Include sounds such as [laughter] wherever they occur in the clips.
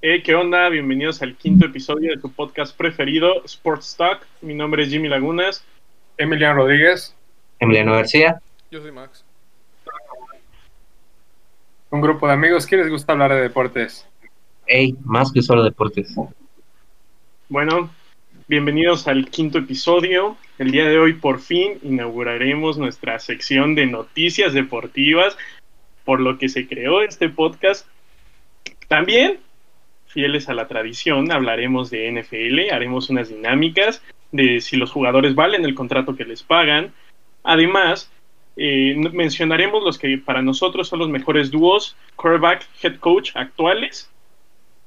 Hey, ¿qué onda? Bienvenidos al quinto episodio de tu podcast preferido, Sports Talk. Mi nombre es Jimmy Lagunas. Emiliano Rodríguez. Emiliano García. Yo soy Max. Un grupo de amigos que les gusta hablar de deportes. Hey, más que solo deportes. Bueno, bienvenidos al quinto episodio. El día de hoy por fin inauguraremos nuestra sección de noticias deportivas, por lo que se creó este podcast. También fieles a la tradición, hablaremos de NFL, haremos unas dinámicas de si los jugadores valen el contrato que les pagan. Además, eh, mencionaremos los que para nosotros son los mejores dúos, quarterback, head coach actuales.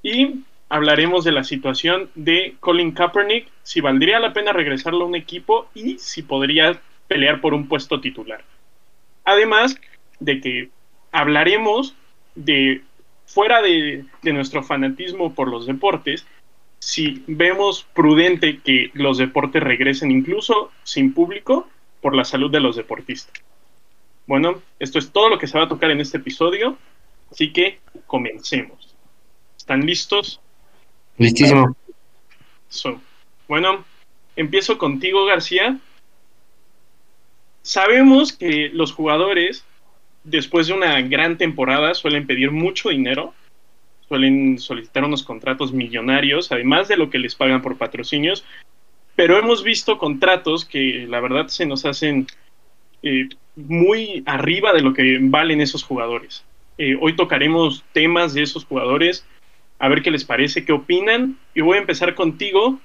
Y hablaremos de la situación de Colin Kaepernick, si valdría la pena regresarlo a un equipo y si podría pelear por un puesto titular. Además de que hablaremos de fuera de, nuestro fanatismo por los deportes, si vemos prudente que los deportes regresen incluso sin público por la salud de los deportistas. Bueno, esto es todo lo que se va a tocar en este episodio, así que comencemos. ¿Están listos? Listísimo. bueno, empiezo contigo, García. Sabemos que los jugadores después de una gran temporada suelen pedir mucho dinero, suelen solicitar unos contratos millonarios, además de lo que les pagan por patrocinios, pero hemos visto contratos que la verdad se nos hacen eh, muy arriba de lo que valen esos jugadores. Eh, hoy tocaremos temas de esos jugadores, a ver qué les parece, qué opinan, y voy a empezar contigo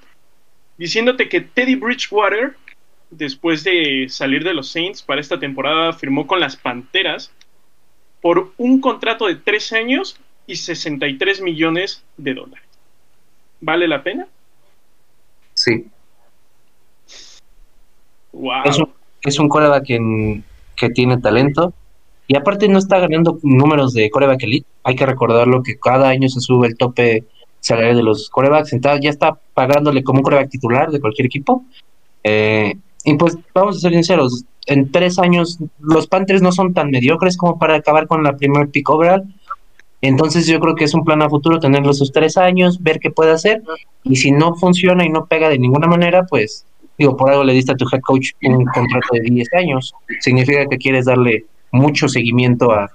diciéndote que Teddy Bridgewater después de salir de los Saints para esta temporada, firmó con las Panteras por un contrato de tres años y 63 millones de dólares. ¿Vale la pena? Sí. Wow. Es un, coreback que, tiene talento y aparte no está ganando números de coreback elite. Hay que recordarlo que cada año se sube el tope salarial de los corebacks, entonces ya está pagándole como un coreback titular de cualquier equipo. Eh, y pues vamos a ser sinceros, en tres años los Panthers no son tan mediocres como para acabar con la primer pick overall. Entonces yo creo que es un plan a futuro tenerlo sus tres años, ver qué puede hacer. Y si no funciona y no pega de ninguna manera, pues digo, por algo le diste a tu head coach un contrato de 10 años. Significa que quieres darle mucho seguimiento a,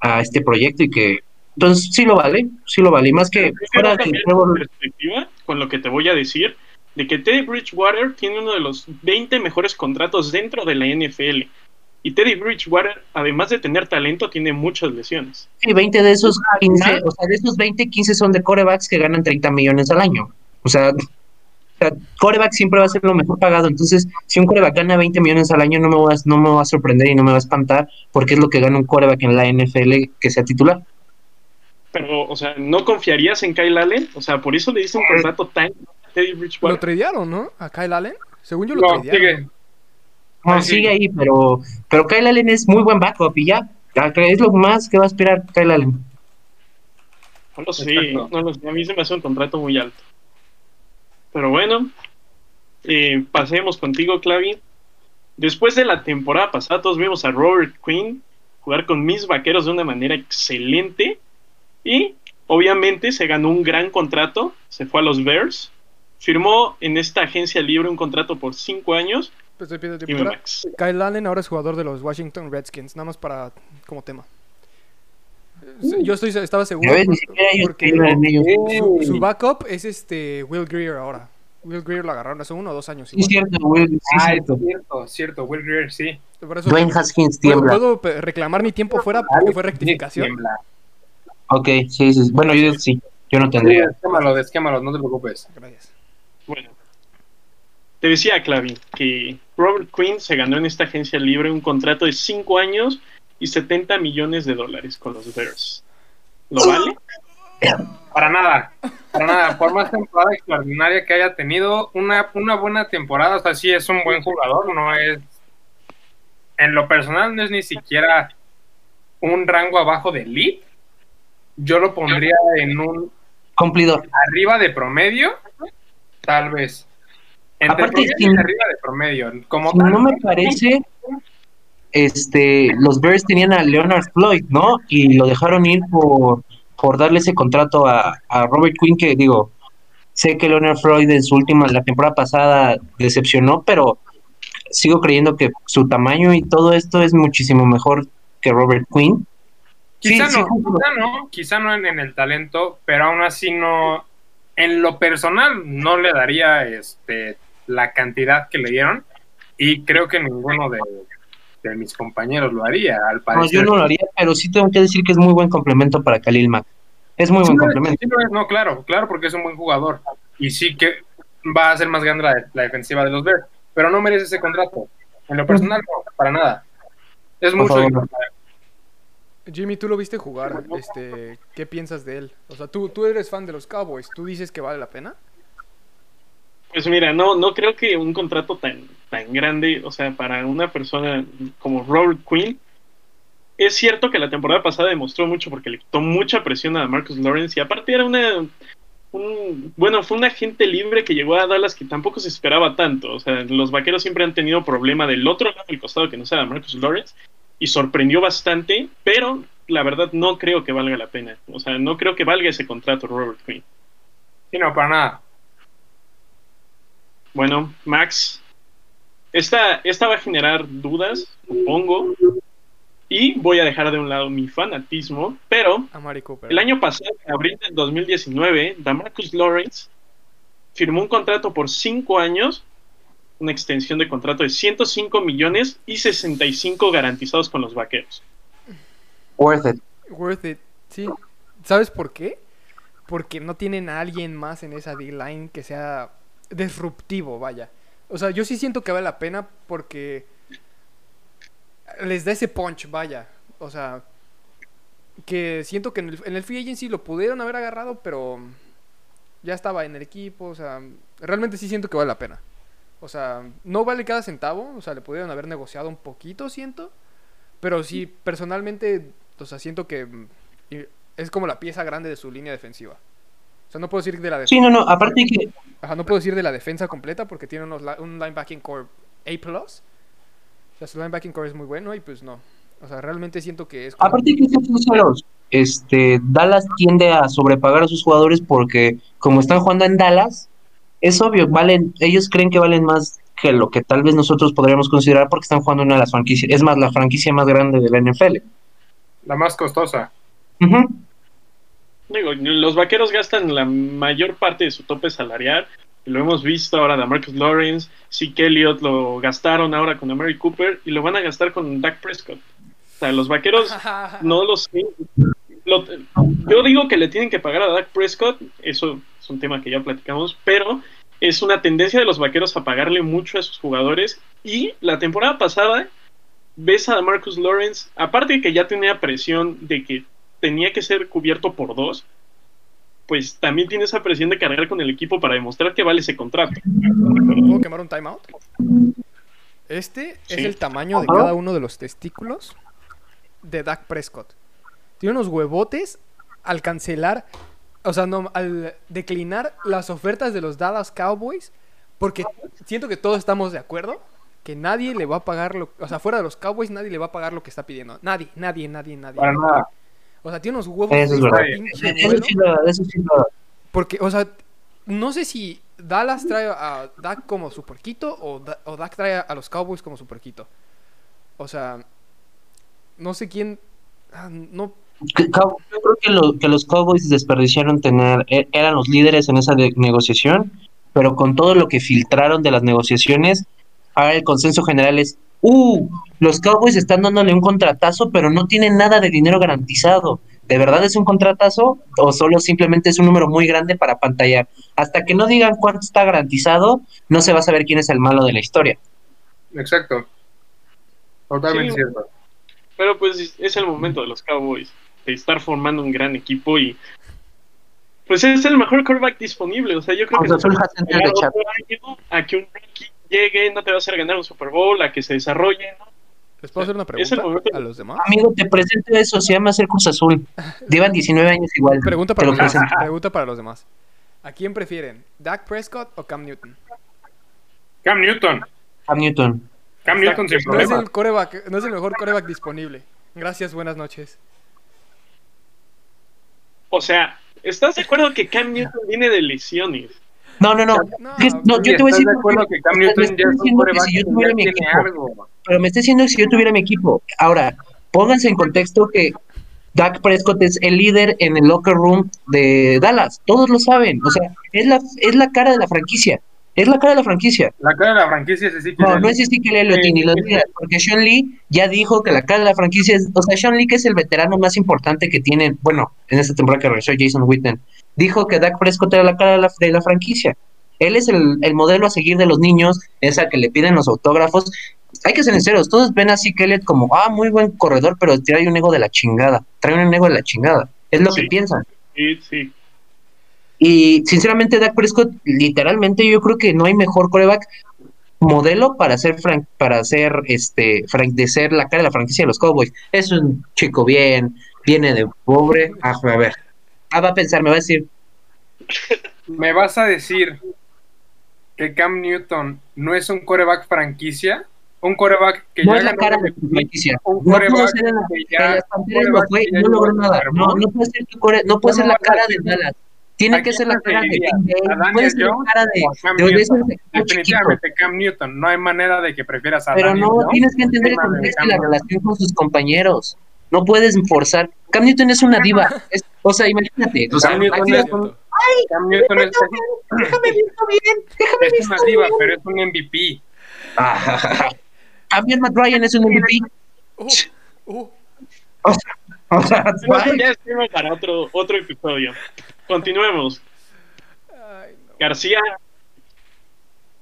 a este proyecto y que entonces sí lo vale, sí lo vale. Y más que fuera de perspectiva con lo que te voy a decir, de que Teddy Bridgewater tiene uno de los 20 mejores contratos dentro de la NFL. Y Teddy Bridgewater, además de tener talento, tiene muchas lesiones. Sí, 20 de esos 15, o sea, de esos 20, 15 son de corebacks que ganan 30 millones al año. O sea, coreback siempre va a ser lo mejor pagado. Entonces, si un coreback gana 20 millones al año, no me, va, no me va a sorprender y no me va a espantar, porque es lo que gana un coreback en la NFL que sea titular. Pero, o sea, ¿no confiarías en Kyle Allen? O sea, por eso le hice un contrato tan lo tradearon, ¿no? A Kyle Allen. Según yo lo no, Sigue. No, sigue ahí, pero, pero Kyle Allen es muy buen backup y ya. Es lo más que va a aspirar Kyle Allen. No lo sé, no lo sé. A mí se me hace un contrato muy alto. Pero bueno, eh, pasemos contigo, Clavi. Después de la temporada pasada, todos vimos a Robert Quinn jugar con mis vaqueros de una manera excelente. Y obviamente se ganó un gran contrato. Se fue a los Bears firmó en esta agencia libre un contrato por cinco años. Pues, Kyle Allen ahora es jugador de los Washington Redskins, nada más para como tema. Yo estoy, estaba seguro porque, su, backup es este Will Greer ahora. Will Greer lo agarraron hace uno o dos años. Sí, cierto, Will, ah, cierto. cierto, cierto, Will Greer, sí. Dwayne Haskins tiembla. ¿Puedo reclamar mi tiempo fuera porque fue rectificación? Ok, sí, sí. Bueno, yo sí, yo no tendría. Sí, desquémalo, no te preocupes. Gracias. Bueno, te decía, Clavi, que Robert Quinn se ganó en esta agencia libre un contrato de 5 años y 70 millones de dólares con los Bears. ¿Lo vale? Para nada, para nada. Por más temporada extraordinaria que haya tenido, una, una buena temporada, o sea, sí es un buen jugador, no es. En lo personal, no es ni siquiera un rango abajo de elite. Yo lo pondría en un. Cumplidor. Arriba de promedio Tal vez. Aparte, arriba de promedio. Como no me parece, este, los Bears tenían a Leonard Floyd, ¿no? Y lo dejaron ir por, por darle ese contrato a, a Robert Quinn, que digo, sé que Leonard Freud en su última, la temporada pasada decepcionó, pero sigo creyendo que su tamaño y todo esto es muchísimo mejor que Robert Quinn. Quizá no, quizá no, quizá no en, el talento, pero aún así no, en lo personal no le daría este la cantidad que le dieron y creo que ninguno de, mis compañeros lo haría, al parecer. No, yo no lo haría, pero sí tengo que decir que es muy buen complemento para Khalil Mack. Es muy buen complemento. no, claro, claro, porque es un buen jugador y sí que va a ser más grande la, la defensiva de los Bears pero no merece ese contrato. En lo personal, no, para nada. Es mucho. Jimmy, tú lo viste jugar. Este, ¿Qué piensas de él? O sea, tú, tú eres fan de los Cowboys. ¿Tú dices que vale la pena? Pues mira, no, no creo que un contrato tan, tan grande, o sea, para una persona como Robert Quinn, es cierto que la temporada pasada demostró mucho porque le quitó mucha presión a Marcus Lawrence y aparte era una bueno, fue un agente libre que llegó a Dallas que tampoco se esperaba tanto. O sea, los vaqueros siempre han tenido problema del otro lado del costado que no sea Marcus Lawrence y sorprendió bastante, pero la verdad no creo que valga la pena. O sea, no creo que valga ese contrato Robert Quinn. Sí, no, para nada. Bueno, Max, esta, esta va a generar dudas, supongo, y voy a dejar de un lado mi fanatismo, pero el año pasado, en abril del 2019, Damarcus Lawrence firmó un contrato por 5 años, una extensión de contrato de 105 millones y 65 garantizados con los vaqueros. Worth it. Worth it, sí. ¿Sabes por qué? Porque no tienen a alguien más en esa D-line que sea disruptivo, vaya. O sea, yo sí siento que vale la pena porque les da ese punch, vaya. O sea, que siento que en el, en el free agency lo pudieron haber agarrado, pero ya estaba en el equipo, o sea, realmente sí siento que vale la pena. O sea, no vale cada centavo, o sea, le pudieron haber negociado un poquito, siento, pero sí, personalmente, o sea, siento que mm, es como la pieza grande de su línea defensiva. O sea, no puedo decir de la defensa. Sí, no, no, aparte que... Ajá, no puedo decir de la defensa completa porque tiene unos, un linebacking core A+, o sea, su linebacking core es muy bueno y pues no. O sea, realmente siento que es. Aparte que este, Dallas tiende a sobrepagar a sus jugadores porque como están jugando en Dallas, es obvio, valen, ellos creen que valen más que lo que tal vez nosotros podríamos considerar porque están jugando una de las franquicias, es más, la franquicia más grande de la NFL. La más costosa. Digo, los vaqueros gastan la mayor parte de su tope salarial lo hemos visto ahora de Marcus Lawrence, Zeke Elliott lo gastaron ahora con Mary Cooper y lo van a gastar con Dak Prescott. O sea, los vaqueros [laughs] no los yo digo que le tienen que pagar a Dak Prescott, eso es un tema que ya platicamos, pero es una tendencia de los vaqueros a pagarle mucho a sus jugadores. Y la temporada pasada, ves a Marcus Lawrence, aparte de que ya tenía presión de que tenía que ser cubierto por dos, pues también tiene esa presión de cargar con el equipo para demostrar que vale ese contrato. ¿Puedo quemar un timeout? Este es el tamaño de cada uno de los testículos de Dak Prescott. Tiene unos huevotes al cancelar, o sea, no, al declinar las ofertas de los Dallas Cowboys, porque siento que todos estamos de acuerdo que nadie le va a pagar lo, o sea, fuera de los Cowboys nadie le va a pagar lo que está pidiendo. Nadie, nadie, nadie, nadie. Para nada. O sea, tiene unos huevos. Eso es verdad. Eso sí, Porque, o sea, no sé si Dallas trae a Dak como su porquito o, o Dak trae a los Cowboys como su porquito. O sea, no sé quién. Ah, no. Yo creo que, que, los Cowboys desperdiciaron tener. E, eran los líderes en esa negociación, pero con todo lo que filtraron de las negociaciones, ahora el consenso general es uh, los Cowboys están dándole un contratazo, pero no tienen nada de dinero garantizado. ¿De verdad es un contratazo o solo simplemente es un número muy grande para pantallar? Hasta que no digan cuánto está garantizado, no se va a saber quién es el malo de la historia. Exacto. Totalmente cierto. Pero pues es el momento de los Cowboys, estar formando un gran equipo y pues es el mejor quarterback disponible. O sea, yo creo que a que un llegue, no te va a hacer ganar un Super Bowl, a que se desarrolle, ¿no? ¿Les puedo hacer una pregunta a los demás? Amigo, te presento eso, se llama ser Cruz Azul. Llevan 19 años igual. Pregunta para, los demás, pregunta para los demás. ¿A quién prefieren? ¿Dak Prescott o Cam Newton? Cam Newton. Cam Newton. Cam Newton sin no Es el coreback, no es el mejor coreback disponible. Gracias, buenas noches. O sea, ¿estás de [laughs] acuerdo que Cam Newton viene de lesiones? No, no, no. no, yo te voy a decir que Cam Newton ya si yo tuviera mi equipo, pero me está diciendo que si yo tuviera mi equipo. Ahora, pónganse en contexto que Dak Prescott es el líder en el locker room de Dallas. Todos lo saben. O sea, es la, es la cara de la franquicia. Es la cara de la franquicia. La cara de la franquicia es que No, no es Ezekiel Elliott ni lo digas, porque Sean Lee ya dijo que la cara de la franquicia es. O sea, Sean Lee, que es el veterano más importante que tiene, bueno, en esta temporada que regresó Jason Witten, dijo que Dak Prescott era la cara de la, de la franquicia. Él es el, el, modelo a seguir de los niños, es al que le piden los autógrafos. Hay que ser sinceros, todos ven que Elliott como, ah, muy buen corredor, pero trae un ego de la chingada. Trae un ego de la chingada. Es lo que piensan. Sí, sí. Y sinceramente, Dak Prescott, literalmente, yo creo que no hay mejor coreback modelo para ser frank, para ser este frank, de ser la cara de la franquicia de los Cowboys. Es un chico bien, viene de pobre. Ah, a ver. Ah, va a pensar, me va a decir. [laughs] ¿Me vas a decir que Cam Newton no es un coreback franquicia? Un coreback que no ya es la cara de la franquicia. Un que ya, no, fue, no logró nada. No, no puede ser, no puede ser la cara de Dallas. Tiene que ser la cara de Puede ser la cara de, de, Definitivamente Cam Newton. No hay manera de que prefieras a Pero no, tienes que entender el contexto y la relación con sus compañeros. No puedes forzar. Cam Newton es una diva. o sea, imagínate. O sea, Cam Newton es un, Ay, Cam Newton es, déjame visto bien. Déjame es una diva, pero es un MVP. También Matt Ryan es un MVP. Uh, uh. O sea, o sea, ya es para otro, otro episodio. Continuemos. García,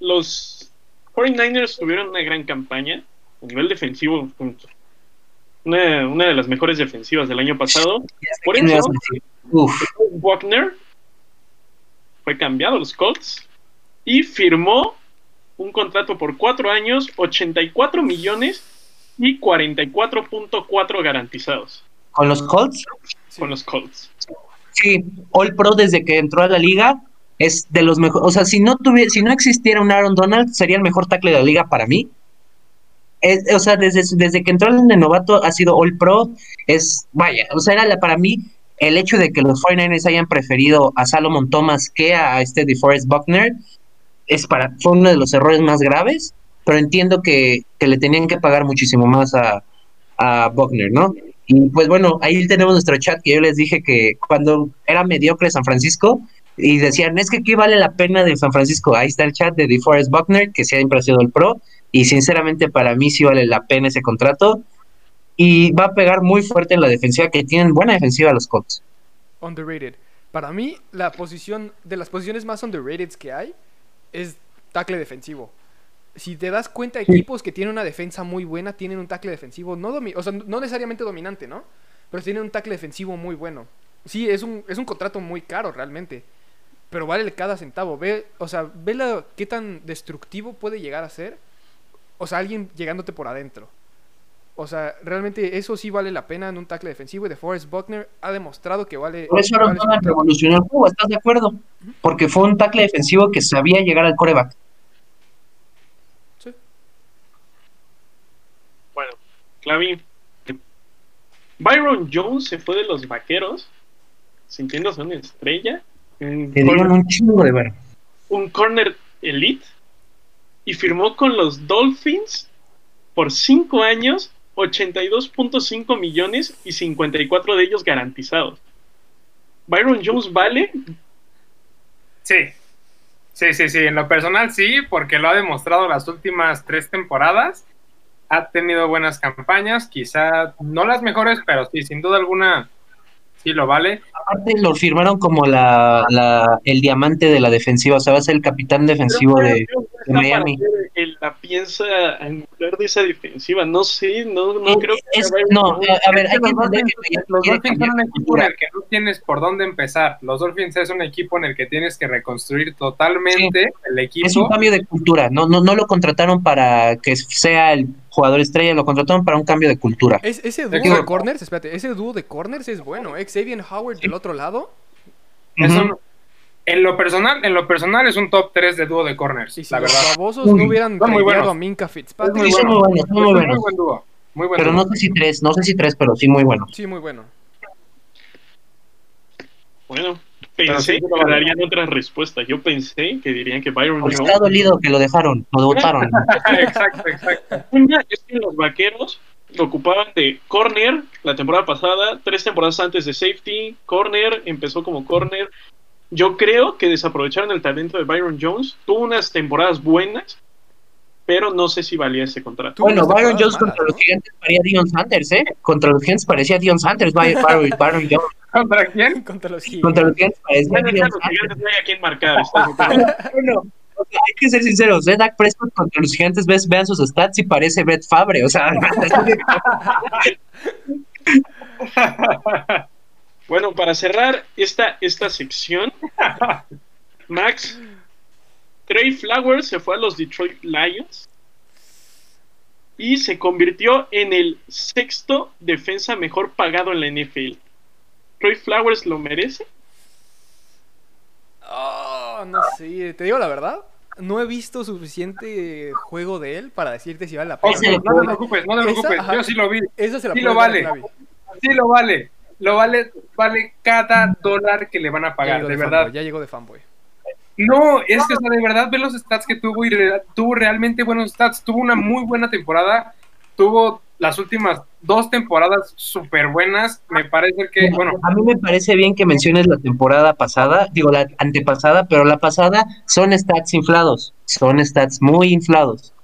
los 49ers tuvieron una gran campaña a nivel defensivo, una, una de las mejores defensivas del año pasado. Por eso, Wagner fue cambiado a los Colts y firmó un contrato por cuatro años, 84 millones y 44.4 garantizados. ¿Con los Colts? Con los Colts. Sí, All Pro desde que entró a la liga es de los mejores. O sea, si no tuviera, si no existiera un Aaron Donald, sería el mejor tackle de la liga para mí. o sea, desde, desde que entró en el novato ha sido All Pro. Es, vaya, o sea, era para mí el hecho de que los 49ers hayan preferido a Salomon Thomas que a este DeForest Buckner es para, fue uno de los errores más graves, pero entiendo que, que le tenían que pagar muchísimo más a, a Buckner, ¿no? Y pues bueno, ahí tenemos nuestro chat que yo les dije que cuando era mediocre San Francisco y decían, es que aquí vale la pena de San Francisco. Ahí está el chat de DeForest Buckner, que siempre ha sido el pro. Y sinceramente para mí sí vale la pena ese contrato. Y va a pegar muy fuerte en la defensiva, que tienen buena defensiva los Colts. Underrated. Para mí, la posición, de las posiciones más underrated que hay, es tackle defensivo si te das cuenta, equipos que tienen una defensa muy buena tienen un tackle defensivo, no, o sea, no necesariamente dominante, ¿no? Pero tienen un tackle defensivo muy bueno. Sí, es un, es un contrato muy caro realmente, pero vale cada centavo. Ve, o sea, ve la, qué tan destructivo puede llegar a ser. O sea, alguien llegándote por adentro. O sea, realmente eso sí vale la pena en un tackle defensivo y de Forrest Buckner ha demostrado que vale. Por eso vale revolucionó el juego, ¿estás de acuerdo? Porque fue un tackle defensivo que sabía llegar al coreback. Clavín. Byron Jones se fue de los vaqueros, sintiéndose una estrella. Un corner, un chingo de Un corner elite. Y firmó con los Dolphins por 5 años, 82.5 millones y 54 de ellos garantizados. Byron Jones vale. Sí. Sí, sí, sí. En lo personal sí, porque lo ha demostrado las últimas tres temporadas ha tenido buenas campañas, quizá no las mejores, pero sí, sin duda alguna, sí lo vale. Aparte lo firmaron como la, la el diamante de la defensiva, o sea, va a ser el capitán defensivo de, Miami. la piensa angular de esa defensiva, no sé, no, no creo que... no, a ver, hay que entender que los Dolphins son un equipo en el que no tienes por dónde empezar. Los Dolphins es un equipo en el que tienes que reconstruir totalmente el equipo. Es un cambio de cultura, no, no, no lo contrataron para que sea el jugador estrella, lo contrataron para un cambio de cultura. ese dúo de corners, espérate, ese dúo de corners es bueno, ¿eh? Xavier Howard del otro lado. En lo personal, en lo personal es un top 3 de dúo de corners, la verdad. Los babosos no hubieran peleado a Minka Fitzpatrick. Muy, muy, buenos, muy, buenos. muy buen dúo. Muy buen pero no sé si tres, no sé si tres, pero sí muy bueno. Sí, muy bueno. Bueno, pensé que darían otra respuesta. Yo pensé que dirían que Byron Jones. Está dolido que lo dejaron, lo votaron. [laughs] exacto, exacto. Una es que los vaqueros ocupaban de corner la temporada pasada, tres temporadas antes de safety, corner, empezó como corner. Yo creo que desaprovecharon el talento de Byron Jones. Tuvo unas temporadas buenas, pero no sé si valía ese contrato. Bueno, Byron Jones contra los gigantes parecía Dion Sanders, ¿eh? Contra los gigantes parecía Dion Sanders, Byron, [laughs] Byron Jones. ¿Contra quién? Contra los gigantes. [laughs] Contra los gigantes parecía Dion Sanders. gigantes no hay a quién marcar. [laughs] bueno, hay que ser sinceros, ¿eh? Dak Prescott contra los gigantes, ves, vean sus stats y parece Brett Fabre, o sea... bueno, para cerrar esta, esta sección, [laughs] Max, Trey Flowers se fue a los Detroit Lions y se convirtió en el sexto defensa mejor pagado en la NFL. ¿Trey Flowers lo merece? Oh, no sé, te digo la verdad. No he visto suficiente juego de él para decirte si vale la pena. no, te preocupes, no te preocupes. Yo sí lo vi. Eso se la sí lo vale. Sí lo vale. Lo vale, vale cada dólar que le van a pagar, de, verdad. ya llegó de fanboy. No, es que de verdad ve los stats que tuvo y tuvo realmente buenos stats. Tuvo una muy buena temporada. Tuvo las últimas dos temporadas súper buenas. Me parece que, bueno. A mí me parece bien que menciones la temporada pasada, digo la antepasada, pero la pasada son stats inflados. Son stats muy inflados.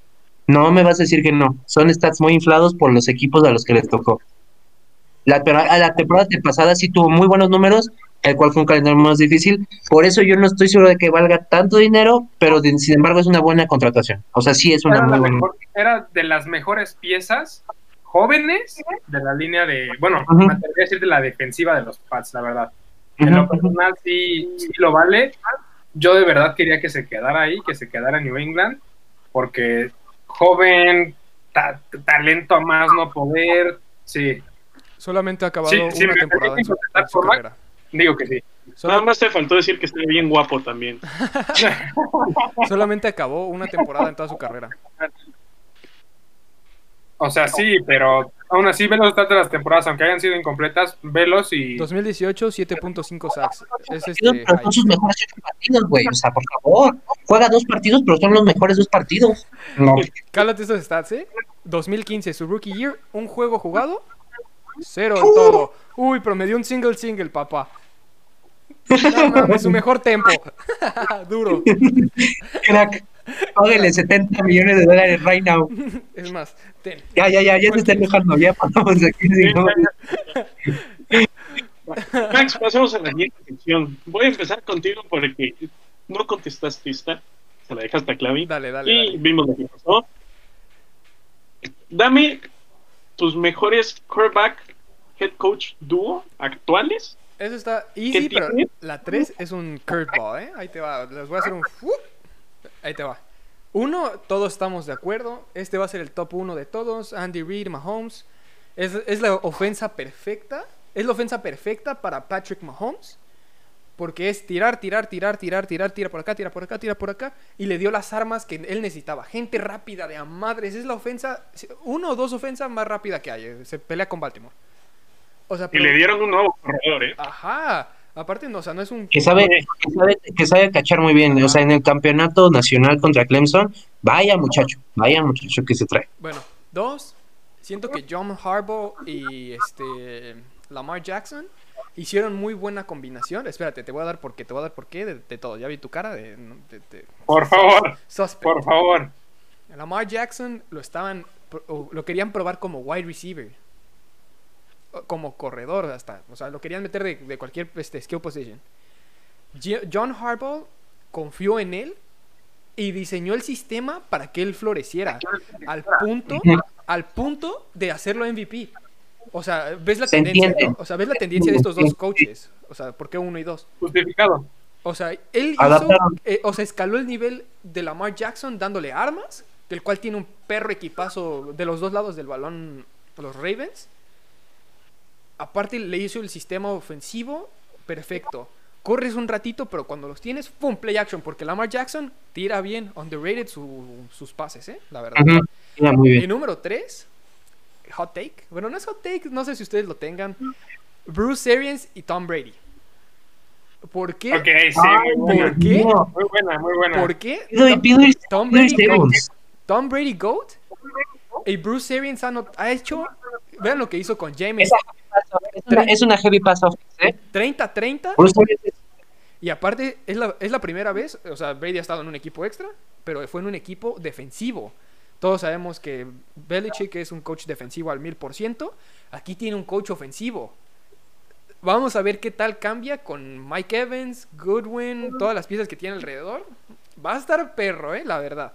No me vas a decir que no. Son stats muy inflados por los equipos a los que les tocó. La, la temporada pasada sí tuvo muy buenos números el cual fue un calendario más difícil. Por eso yo no estoy seguro de que valga tanto dinero, pero sin embargo es una buena contratación. O sea, sí es una era muy buena. Era de las mejores piezas jóvenes de la línea de, bueno, me atrevería a decir de la defensiva de los Pats, la verdad. En lo personal sí, sí lo vale. Yo de verdad quería que se quedara ahí, que se quedara en New England, porque joven, talento a más no poder, sí. Solamente ha acabado una temporada en su carrera. Digo que sí. Nada más te faltó decir que está bien guapo también. [laughs] Solamente acabó una temporada en toda su carrera. O sea, sí, pero aún así, velos los de las temporadas, aunque hayan sido incompletas, velos y. 2018, 7.5 sacks. Es este, pero son sus mejores ocho partidos, güey. O sea, por favor, juega dos partidos, pero son los mejores dos partidos. No. Cálate estos stats, ¿eh? 2015, su rookie year, un juego jugado, cero en todo. Uy, promedió un single single, papá. No su mejor tempo. [laughs] Duro. Crack. Páguele 70 millones de dólares right now. [laughs] Es más, ten. Ya, ya, ya, ya se está enojando. Ya pasamos aquí. [laughs] Max, pasamos a la siguiente sección. Voy a empezar contigo porque no contestaste esta. Se la dejaste a Clavi. Dale, dale. Y vimos lo que pasó. Dame tus mejores quarterback head coach dúo actuales. Eso está easy, pero la 3 es un curveball, ¿eh? Ahí te va. Les voy a hacer un... Ahí te va. Uno, todos estamos de acuerdo. Este va a ser el top 1 de todos. Andy Reid, Mahomes. Es, es la ofensa perfecta. Es la ofensa perfecta para Patrick Mahomes. Porque es tirar, tirar, tirar, tirar, tirar, tirar por acá, tirar por acá, tirar por acá. Y le dio las armas que él necesitaba. Gente rápida de a madres. Es la ofensa, uno o dos ofensas más rápida que hay. Se pelea con Baltimore y le dieron un nuevo corredor, ¿eh? Ajá. Aparte, no, o sea, no es un. Que sabe, que sabe, cachar muy bien. O sea, en el campeonato nacional contra Clemson, vaya muchacho, vaya muchacho que se trae. Bueno, dos. Siento que John Harbaugh y este Lamar Jackson hicieron muy buena combinación. Espérate, te voy a dar por qué, te voy a dar por qué de, todo. Ya vi tu cara de. por favor. Por favor. Lamar Jackson lo estaban. Lo querían probar como wide receiver como corredor hasta. O sea, lo querían meter de, cualquier este, skill position. John Harbaugh confió en él y diseñó el sistema para que él floreciera al punto, al punto de hacerlo MVP. O sea, ves la tendencia, o sea, ves la tendencia de estos dos coaches. O sea, ¿por qué uno y dos? Justificado. O sea, él hizo, eh, o sea, escaló el nivel de Lamar Jackson dándole armas, del cual tiene un perro equipazo de los dos lados del balón los Ravens aparte le hizo el sistema ofensivo perfecto. Corres un ratito, pero cuando los tienes, ¡pum! Play action. Porque Lamar Jackson tira bien, underrated sus pases, ¿eh? La verdad. Y número 3, hot take. Bueno, no es hot take, no sé si ustedes lo tengan. Bruce Arians y Tom Brady. ¿Por qué? Ok, sí, muy buena. ¿Por qué? Muy buena, muy buena. ¿Por qué? Tom Brady Goat. Tom Brady Goat. Y Bruce Arians ha, not- ha hecho. Vean lo que hizo con James. Es una, es una heavy pass offense, ¿eh? 30-30. Bruce Arians es- Y aparte, es la, es la primera vez. O sea, Brady ha estado en un equipo extra. Pero fue en un equipo defensivo. Todos sabemos que Belichick es un coach defensivo al mil por ciento. Aquí tiene un coach ofensivo. Vamos a ver qué tal cambia con Mike Evans, Goodwin, todas las piezas que tiene alrededor. Va a estar perro, eh, la verdad.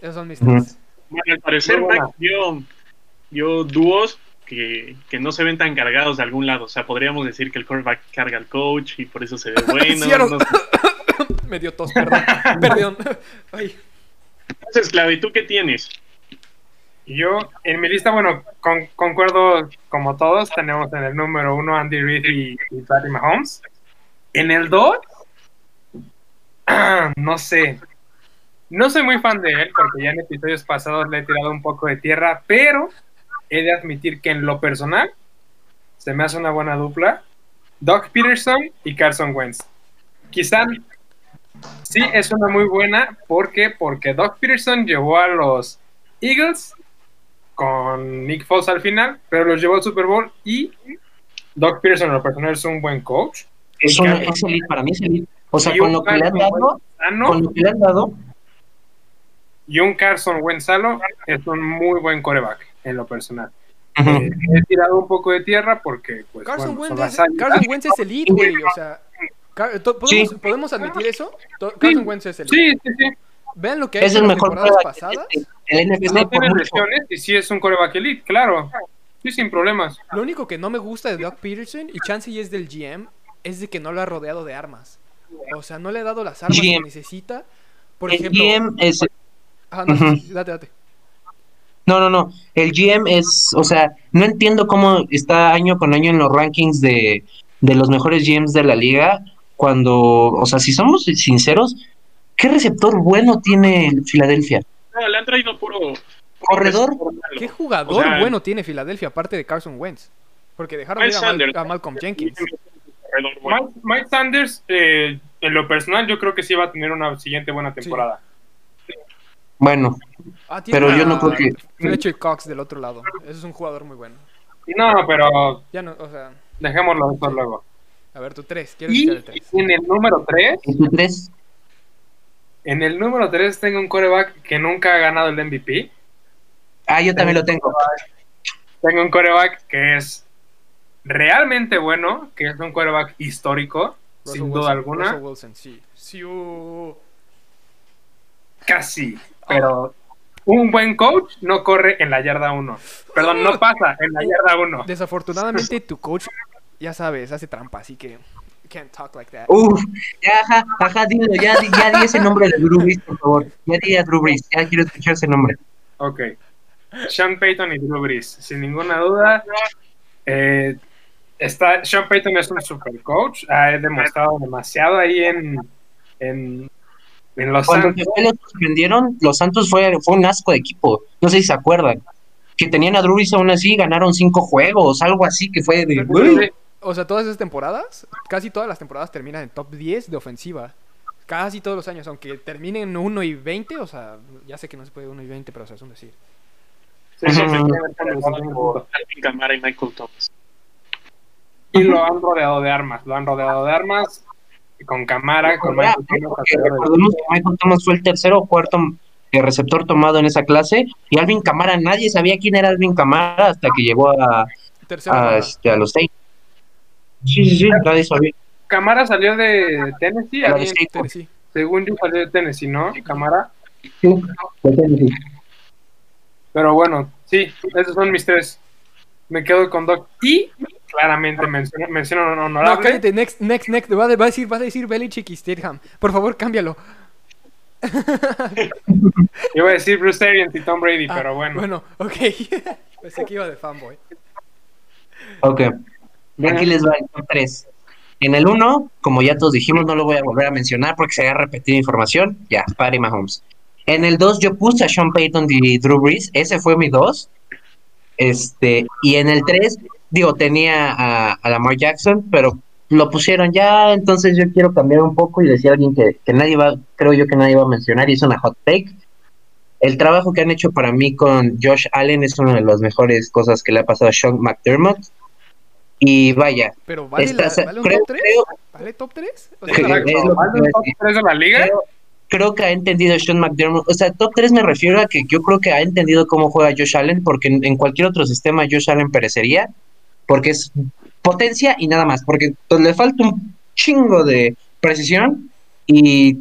Esos son mis tres. Bueno, al parecer dio, dio dúos que, que no se ven tan cargados de algún lado. O sea, podríamos decir que el quarterback carga al coach y por eso se ve [laughs] bueno. Cierto. no sé. [coughs] Me dio tos, perdón. [laughs] perdón. Ay. ¿Tú qué tienes? Yo, en mi lista, bueno, con- concuerdo como todos, tenemos en el número uno Andy Reid y, y Patty Mahomes. En el dos, [clears throat] no sé. No soy muy fan de él porque ya en episodios pasados le he tirado un poco de tierra, pero he de admitir que en lo personal se me hace una buena dupla. Doc Peterson y Carson Wentz. Quizá sí es una muy buena porque porque Doc Peterson llevó a los Eagles con Nick Foles al final, pero los llevó al Super Bowl y Doc Peterson en lo personal es un buen coach. es una- es elite, para mí es elite. O sea, con un lo que le han dado, con lo que le han dado, y un Carson Wentz sano es un muy buen coreback en lo personal. Eh, he tirado un poco de tierra porque pues, Carson, bueno, Wentz, es. Carson Wentz es elite, güey. O sea, ¿podemos, Sí. ¿podemos admitir eso? Carson Wentz es elite. Sí, sí, sí. Vean lo que ha es hecho el en las temporadas pasadas. del- del NFC No tiene lesiones y sí es un coreback elite, claro. Sí, sin problemas. Lo único que no me gusta de Doug Peterson, y chance y es del GM, es de que no lo ha rodeado de armas. O sea, no le ha dado las armas que GM. necesita. Por El ejemplo. GM es Ah, no, Ujú. sí, date, date. No, no, no. El GM es, o sea, no entiendo cómo está año con año en los rankings de, de los mejores GMs de la liga. Cuando, o sea, si somos sinceros, ¿qué receptor bueno tiene Filadelfia? No, le han traído puro. ¿Corredor? ¿Qué jugador O sea, bueno tiene Filadelfia aparte de Carson Wentz? Porque dejaron ir a, Mal- a Malcolm Jenkins. Mike, Mike Sanders, eh, en lo personal, yo creo que sí va a tener una siguiente buena temporada. Bueno, Ah, Pero yo no creo que- Fletcher Cox del otro lado. Ese es un jugador muy bueno. No, pero Ya no, o sea, dejémoslo eso luego. A ver, tu tres. Quiero Y el tres. en el número 3, ¿y tú tres? en el número 3 tengo un coreback que nunca ha ganado el MVP. Ah, yo también lo tengo. Tengo un coreback que es realmente bueno, que es un coreback histórico, Russell sin Wilson, duda alguna. Russell Wilson, sí. Sí, uh, Casi, pero un buen coach no corre en la yarda 1. Perdón, no pasa en la yarda 1. Desafortunadamente, tu coach, ya sabes, hace trampa, así que. Can't talk like that. Uf, ya, ajá, ajá, dilo, ya, di- ya di ese nombre de Drew Brees, por favor. Ya di a Drew Brees, ya quiero escuchar ese nombre. Ok. Sean Payton y Drew Brees, sin ninguna duda. Eh, está, Sean Payton es un super coach, ha demostrado demasiado ahí en, en, en Los Cuando Santos. se fue, los suspendieron, los Santos fue, fue un asco de equipo. No sé si se acuerdan. Que tenían a Drew Brees aún así, ganaron cinco juegos, algo así que fue de. O sea, todas esas temporadas, casi todas las temporadas terminan en top 10 de ofensiva. Casi todos los años, aunque terminen 1 y 20, o sea, ya sé que no se puede 1 y 20, pero o sea, es un decir. sí, sí, sí, Kamara y Michael Thomas. Y lo han rodeado de armas, lo han rodeado de armas, con cámara, con Michael Thomas recordemos que Michael Thomas fue el tercero o cuarto eh, receptor tomado en esa clase. Y Alvin Camara, nadie sabía quién era Alvin Camara hasta que llegó a, este, a los seis. Sí, sí, sí, nadie sabía. Camara salió de Tennessee, de seis, Tennessee. según yo salió de Tennessee, ¿no? Camara. sí, de Tennessee. Pero bueno, sí, esos son mis tres. Me quedo con Doc. Y claramente menciono, menciono No, honorable. cállate, next, next, next. Va a, va a decir, va a decir Belichick y Stidham. Por favor, cámbialo. [laughs] Iba a decir Bruce Arians y Tom Brady, Ah, pero bueno. Bueno, ok. [laughs] Pensé que iba de fanboy. Ok. Aquí les va el 3. En el 1, como ya todos dijimos, no lo voy a volver a mencionar porque se haya repetido información. Ya, Patty Mahomes. En el 2 yo puse a Sean Payton y Drew Brees. Ese fue mi 2. Este, y en el 3, digo, tenía a, a Lamar Jackson, pero lo pusieron ya, entonces yo quiero cambiar un poco y decir a alguien que, que nadie va, creo yo que nadie va a mencionar, es una hot take. El trabajo que han hecho para mí con Josh Allen es una de las mejores cosas que le ha pasado a Sean McDermott. Y vaya. Pero vale, un top 3? ¿Vale top 3? [laughs] ¿Vale top 3 de la liga? creo que ha entendido Sean McDermott. O sea, top 3 me refiero a que yo creo que ha entendido cómo juega Josh Allen, porque en, cualquier otro sistema Josh Allen perecería, porque es potencia y nada más, porque pues, le falta un chingo de precisión y,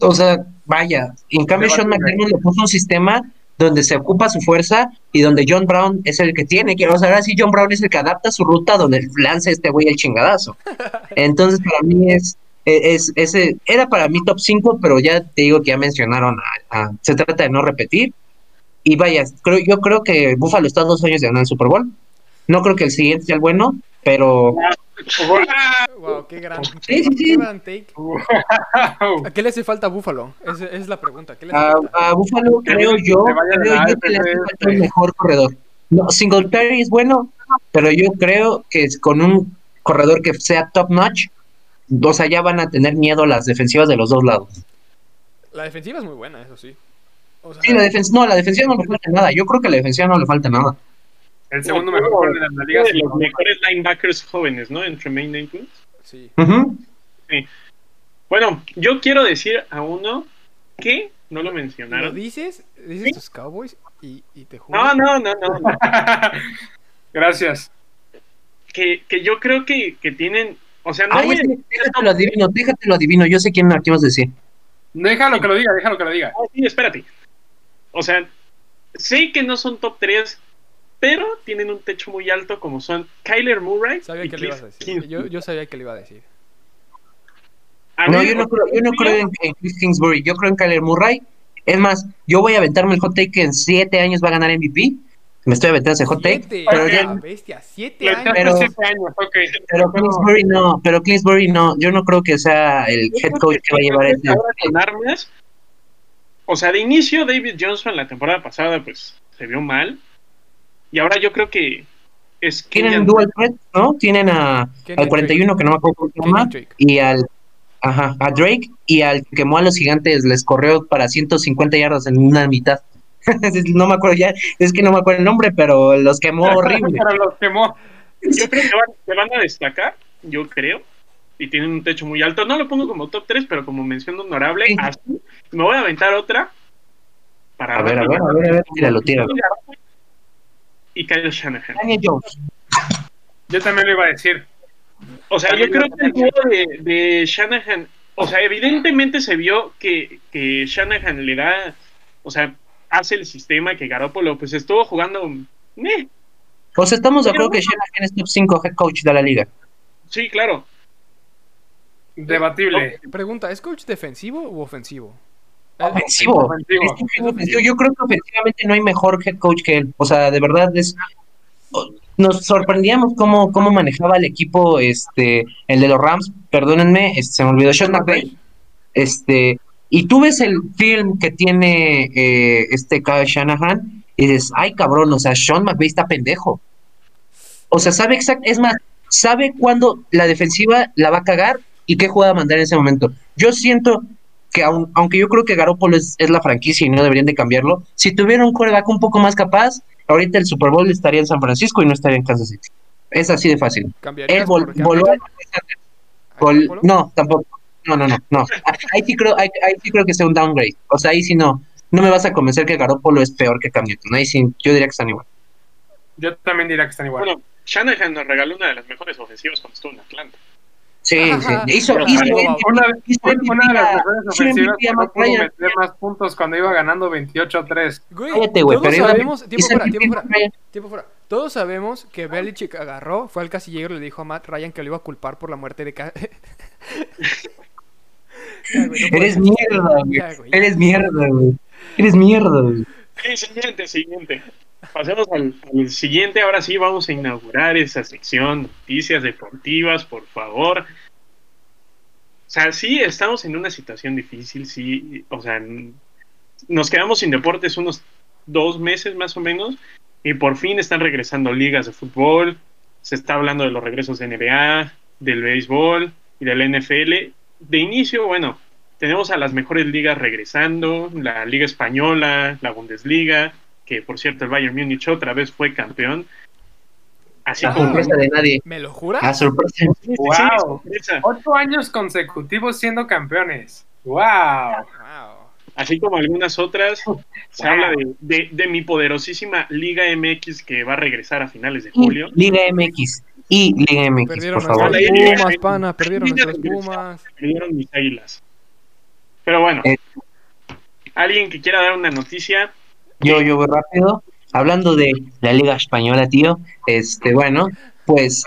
o sea, vaya, en cambio Sean McDermott le puso un sistema donde se ocupa su fuerza y donde John Brown es el que tiene que, o sea, ahora sí John Brown es el que adapta su ruta donde lance este güey el chingadazo. [laughs] Entonces, para mí es e, es, ese era para mí top 5, pero ya te digo que ya mencionaron, a, se trata de no repetir. Y vaya, creo, yo creo que Buffalo está dos años de ganar el Super Bowl. No creo que el siguiente sea el bueno, pero... Wow, qué gran, take. ¿A qué le hace falta a Buffalo? Esa es la pregunta. a, Buffalo creo yo, creo yo que le hace falta un mejor corredor. No, Singletary es bueno, pero yo creo que con un corredor que sea top notch, o sea, ya van a tener miedo las defensivas de los dos lados. La defensiva es muy buena, eso sí. sí, la defensiva, no, la defensiva no le falta nada. Yo creo que la defensiva no le falta nada. El segundo mejor de la liga. los mejores linebackers jóvenes, ¿no? Entre Main Includes. Sí. sí. Bueno, yo quiero decir a uno que no lo mencionaron. ¿Lo dices? ¿Dices tus Cowboys? Y, y te juro. No, no, no, no. [laughs] Gracias. Que, que yo creo que, que tienen o sea, no Ay, déjate lo adivino, déjate lo adivino. Yo sé quién me vas a decir. Déjalo que lo diga, déjalo que lo diga. Ah, sí, espérate. O sea, sé que no son top 3, pero tienen un techo muy alto como son Kyler Murray. Sabía que le ibas a decir. Yo, yo, sabía que le iba a decir. no, yo no creo, yo no creo en, en, Chris Kingsbury, yo creo en Kyler Murray. Es más, yo voy a aventarme el hot take que en 7 años va a ganar MVP me estoy aventando ese hot take. Pero ya, bestia, siete años. Pero, pero Kingsbury no, pero Kingsbury no, yo no creo que sea el head coach que va a llevar este. Armas, o sea, de inicio David Johnson la temporada pasada pues se vio mal. Y ahora yo creo que es Tienen un dual threat, ¿no? Tienen a, al 41 que no me acuerdo cómo se llama y al ajá, a Drake y al que quemó a los gigantes les corrió para 150 yardas en una mitad. [laughs] no me acuerdo ya, es que no me acuerdo el nombre, pero los quemó [laughs] horrible. pero los quemó. Yo creo que van, a destacar, yo creo, y tienen un techo muy alto. No lo pongo como top 3, pero como mención honorable, así, me voy a aventar otra. Para a ver, a ver, a ver, a ver, tíralo, tíralo. Y Kyle Shanahan. Yo también lo iba a decir. O sea, yo creo que el juego de, de Shanahan, o sea, evidentemente se vio que, que Shanahan le da, o sea, hace el sistema que Garoppolo pues estuvo jugando. Eh. Pues estamos de acuerdo que Shanahan es top 5 head coach de la liga. Sí, claro. Debatible. Pregunta, ¿es coach defensivo u ofensivo? Ofensivo. ofensivo. Yo creo que ofensivamente no hay mejor head coach que él. O sea, de verdad es nos sorprendíamos cómo, cómo manejaba el equipo este el de los Rams, perdónenme, este, se me olvidó Sean McVay. Este, y tú ves el film que tiene eh, este Kyle Shanahan y dices, ay cabrón, o sea, Sean McVay está pendejo. O sea, sabe exacto, es más, sabe cuándo la defensiva la va a cagar y qué jugada mandar en ese momento. Yo siento que aunque yo creo que Garoppolo es, la franquicia y no deberían de cambiarlo, si tuviera un coreback un poco más capaz, ahorita el Super Bowl estaría en San Francisco y no estaría en Kansas City. Es así de fácil. Él voló No, tampoco. No, no, no, no. Ahí sí creo, ahí, sí creo que sea un downgrade. O sea, ahí sí no. No me vas a convencer que Garoppolo es peor que Cam Newton. Ahí sí, yo diría que están igual. Yo también diría que están igual. Bueno, Shanahan nos regaló una de las mejores ofensivas cuando estuvo en Atlanta. Sí, sí. Hizo, hizo, una, una, de las mejores ofensivas que meter más puntos cuando iba ganando 28-3. Güey, todos sabemos, tiempo fuera, tiempo fuera, tiempo fuera. Todos sabemos que Belichick agarró, fue al casillero y le dijo a Matt Ryan que lo iba a culpar por la muerte de... Eres mierda, güey. Eres mierda, güey. Eres mierda, güey. siguiente, siguiente. Pasemos al, siguiente. Ahora sí vamos a inaugurar esa sección. Noticias deportivas, por favor. O sea, sí, estamos en una situación difícil, sí. O sea, nos quedamos sin deportes unos dos meses más o menos. Y por fin están regresando ligas de fútbol. Se está hablando de los regresos de NBA, del béisbol y del NFL. De inicio, bueno, tenemos a las mejores ligas regresando, la Liga Española, la Bundesliga, que por cierto el Bayern Múnich otra vez fue campeón. Así como sorpresa de nadie. ¿Me lo jura? A sorpresa. wow. Ocho años consecutivos siendo campeones. Wow. Así como algunas otras, se habla de, de, mi poderosísima Liga MX que va a regresar a finales de julio. Liga MX. Y Liga MX, perdieron por favor. Pumas, pana, perdieron nuestras Pumas. Perdieron mis águilas. Pero bueno, eh. alguien que quiera dar una noticia. Yo, yo voy rápido. Hablando de la Liga Española, tío, este, bueno, pues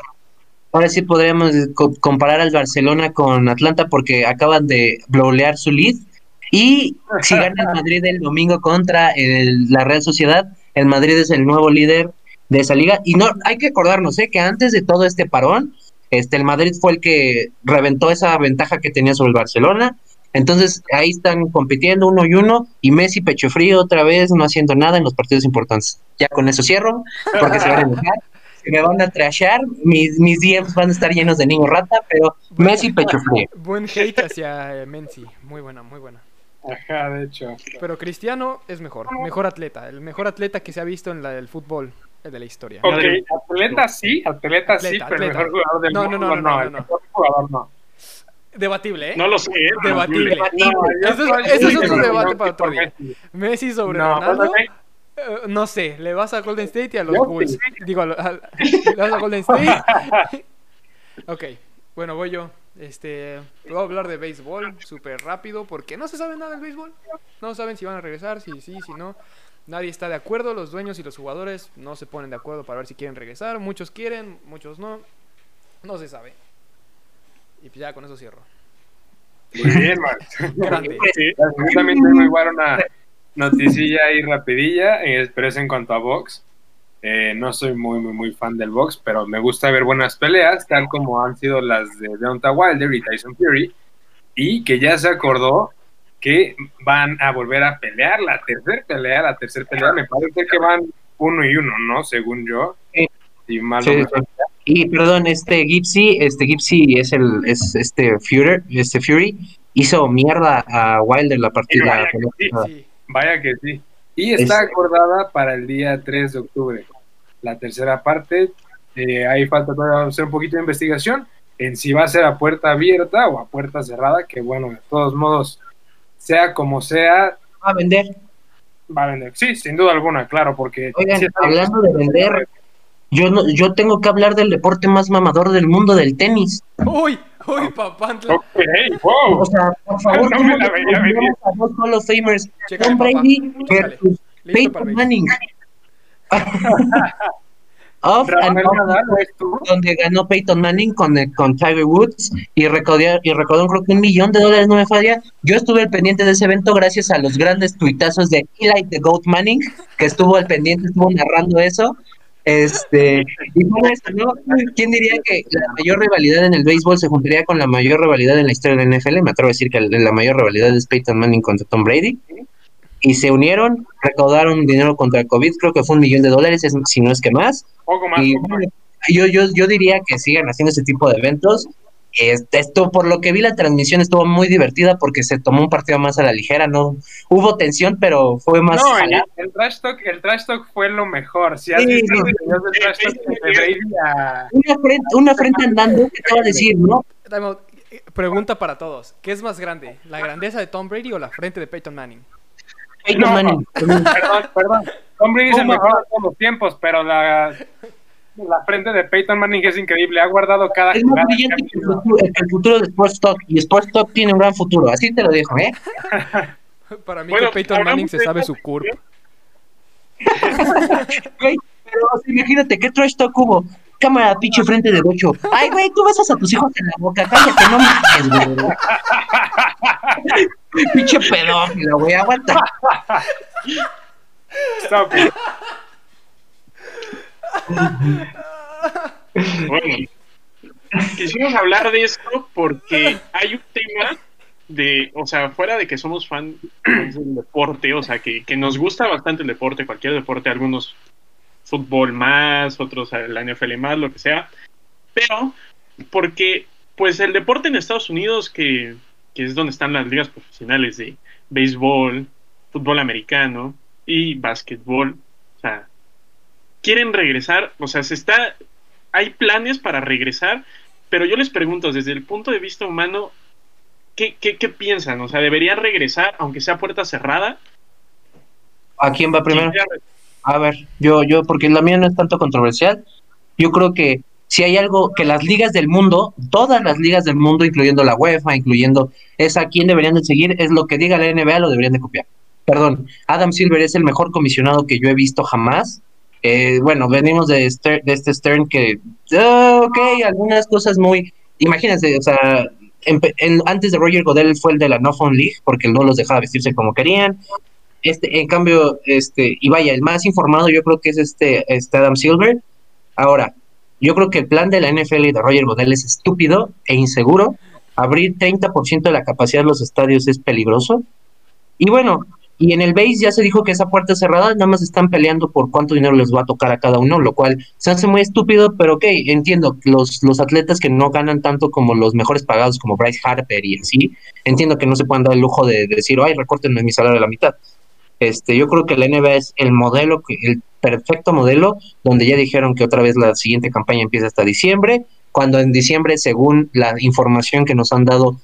ahora sí podríamos comparar al Barcelona con Atlanta porque acaban de bloquear su lead. Y si [laughs] gana el Madrid el domingo contra la Real Sociedad, el Madrid es el nuevo líder de esa liga. Y no hay que acordarnos ¿eh? que antes de todo este parón, este, el Madrid fue el que reventó esa ventaja que tenía sobre el Barcelona. Entonces ahí están compitiendo uno y uno y Messi pecho frío otra vez no haciendo nada en los partidos importantes. Ya con eso cierro porque se van a [laughs] enojar, se me van a trashar, mis, mis DMs van a estar llenos de niño rata, pero Messi pecho frío. Buen hate hacia Messi, muy buena, muy buena. Ajá, de hecho. Pero Cristiano es mejor, mejor atleta, el mejor atleta que se ha visto en la del fútbol de la historia. Ok, atleta sí, atleta, sí, pero el mejor jugador del no, no, no, no, no, el mejor jugador no. Debatible, ¿eh? No lo sé. ¿eh? Debatible. eso, es otro debate para otro día. Messi sobre Ronaldo. Eh, no sé, le vas a Golden State y a los Bulls. Digo, le vas a Golden State. [laughs] ok, bueno, voy yo. Este, voy a hablar de béisbol súper rápido porque no se sabe nada del béisbol. No saben si van a regresar, si sí, si no. Nadie está de acuerdo, los dueños y los jugadores no se ponen de acuerdo para ver si quieren regresar. Muchos quieren, muchos no. No se sabe. Y pues ya con eso cierro. Muy bien, Max. [laughs] Grande. Yo también tengo igual una noticilla ahí rapidilla, pero es en cuanto a box. Eh, no soy muy, muy, muy fan del box, pero me gusta ver buenas peleas, tal como han sido las de Deontay Wilder y Tyson Fury, y que ya se acordó que van a volver a pelear la tercera pelea, la tercera pelea, me parece que van uno y uno, ¿no? Según yo. Y Y perdón, este Gipsy, este Gipsy es el, es este Fury, este Fury hizo mierda a Wilder la partida. Vaya que sí. Y está acordada para el día 3 de octubre. La tercera parte, eh, ahí falta todavía hacer un poquito de investigación en si va a ser a puerta abierta o a puerta cerrada, que bueno, de todos modos, sea como sea. Va a vender. Va a vender, sí, sin duda alguna, claro, porque... Oigan, hablando de vender, yo, no, yo tengo que hablar del deporte más mamador del mundo, del tenis. Uy, uy, papá. wow. O sea, por favor, no me la veía a dos Hall of Famers? Tom Brady versus Peyton Manning. [laughs] Off and off, donde ganó Peyton Manning con, con Tiger Woods y recordó, y recordó creo que un millón de dólares no me falla. Yo estuve al pendiente de ese evento gracias a los grandes tuitazos de Eli the Goat Manning, que estuvo al pendiente, estuvo narrando eso. Este, y ¿no? ¿Quién diría que la mayor rivalidad en el béisbol se juntaría con la mayor rivalidad en la historia del NFL? Me atrevo a decir que la mayor rivalidad es Peyton Manning contra Tom Brady y se unieron, recaudaron dinero contra el COVID, creo que fue un millón de dólares, si no es que más. y, Yo, yo, yo diría que sigan haciendo ese tipo de eventos. Esto, por lo que vi la transmisión estuvo muy divertida porque se tomó un partido más a la ligera, no hubo tensión, pero fue más. No, el, el, trash talk, el trash talk fue lo mejor. Si has visto trash talk una, frente, una frente andando, ¿qué te va a decir, no? Pregunta para todos: ¿qué es más grande, la grandeza de Tom Brady o la frente de Peyton Manning? Peyton Manning. [laughs] Perdón, perdón. Tom Brady es el mejor de todos los tiempos, pero la, la frente de Peyton Manning es increíble. Ha guardado cada Es más brillante que el futuro, el futuro de Sports Talk. Y Sports Talk tiene un gran futuro. Así te lo dejo, ¿eh? [laughs] Para mí que Peyton Manning se sabe su curva. [laughs] pero imagínate, ¿qué trash talk hubo? Cámara, pinche frente de bocho. Ay, güey, tú besas a tus hijos en la boca. Cállate, no me güey. [laughs] pinche pedófilo, güey, aguanta. Stop it. Bueno, quisimos hablar de esto porque hay un tema de, o sea, fuera de que somos fan del deporte, o sea, que, que nos gusta bastante el deporte, cualquier deporte, algunos fútbol más, otros la NFL más, lo que sea, pero porque pues el deporte en Estados Unidos, que, que es donde están las ligas profesionales de béisbol, fútbol americano y básquetbol, quieren regresar, o sea, se está, hay planes para regresar, pero yo les pregunto, desde el punto de vista humano, ¿qué, qué, qué piensan? O sea, ¿deberían regresar aunque sea puerta cerrada? ¿A quién va primero? A ver, yo, yo, porque la mía no es tanto controversial. Yo creo que si hay algo que las ligas del mundo, todas las ligas del mundo, incluyendo la UEFA, incluyendo esa, quién deberían de seguir, es lo que diga la NBA, lo deberían de copiar. Perdón, Adam Silver es el mejor comisionado que yo he visto jamás. Eh, bueno, venimos de, de este Stern que, ah, ok, algunas cosas muy, imagínense, o sea, antes de Roger Godel fue el de la No Phone League, porque no los dejaba vestirse como querían. Este, en cambio, este, y vaya, el más informado yo creo que es este, este Adam Silver. Ahora, yo creo que el plan de la NFL y de Roger Godel es estúpido e inseguro. Abrir 30% de la capacidad de los estadios es peligroso. Y bueno, y en el base ya se dijo que esa puerta cerrada nada más están peleando por cuánto dinero les va a tocar a cada uno, lo cual se hace muy estúpido, pero ok, entiendo, los, los atletas que no ganan tanto como los mejores pagados como Bryce Harper y así, entiendo que no se puedan dar el lujo de, decir, ay, recórtenme mi salario a la mitad. Este, yo creo que la NBA es el modelo, el perfecto modelo, donde ya dijeron que otra vez la siguiente campaña empieza hasta diciembre, cuando en diciembre, según la información que nos han dado,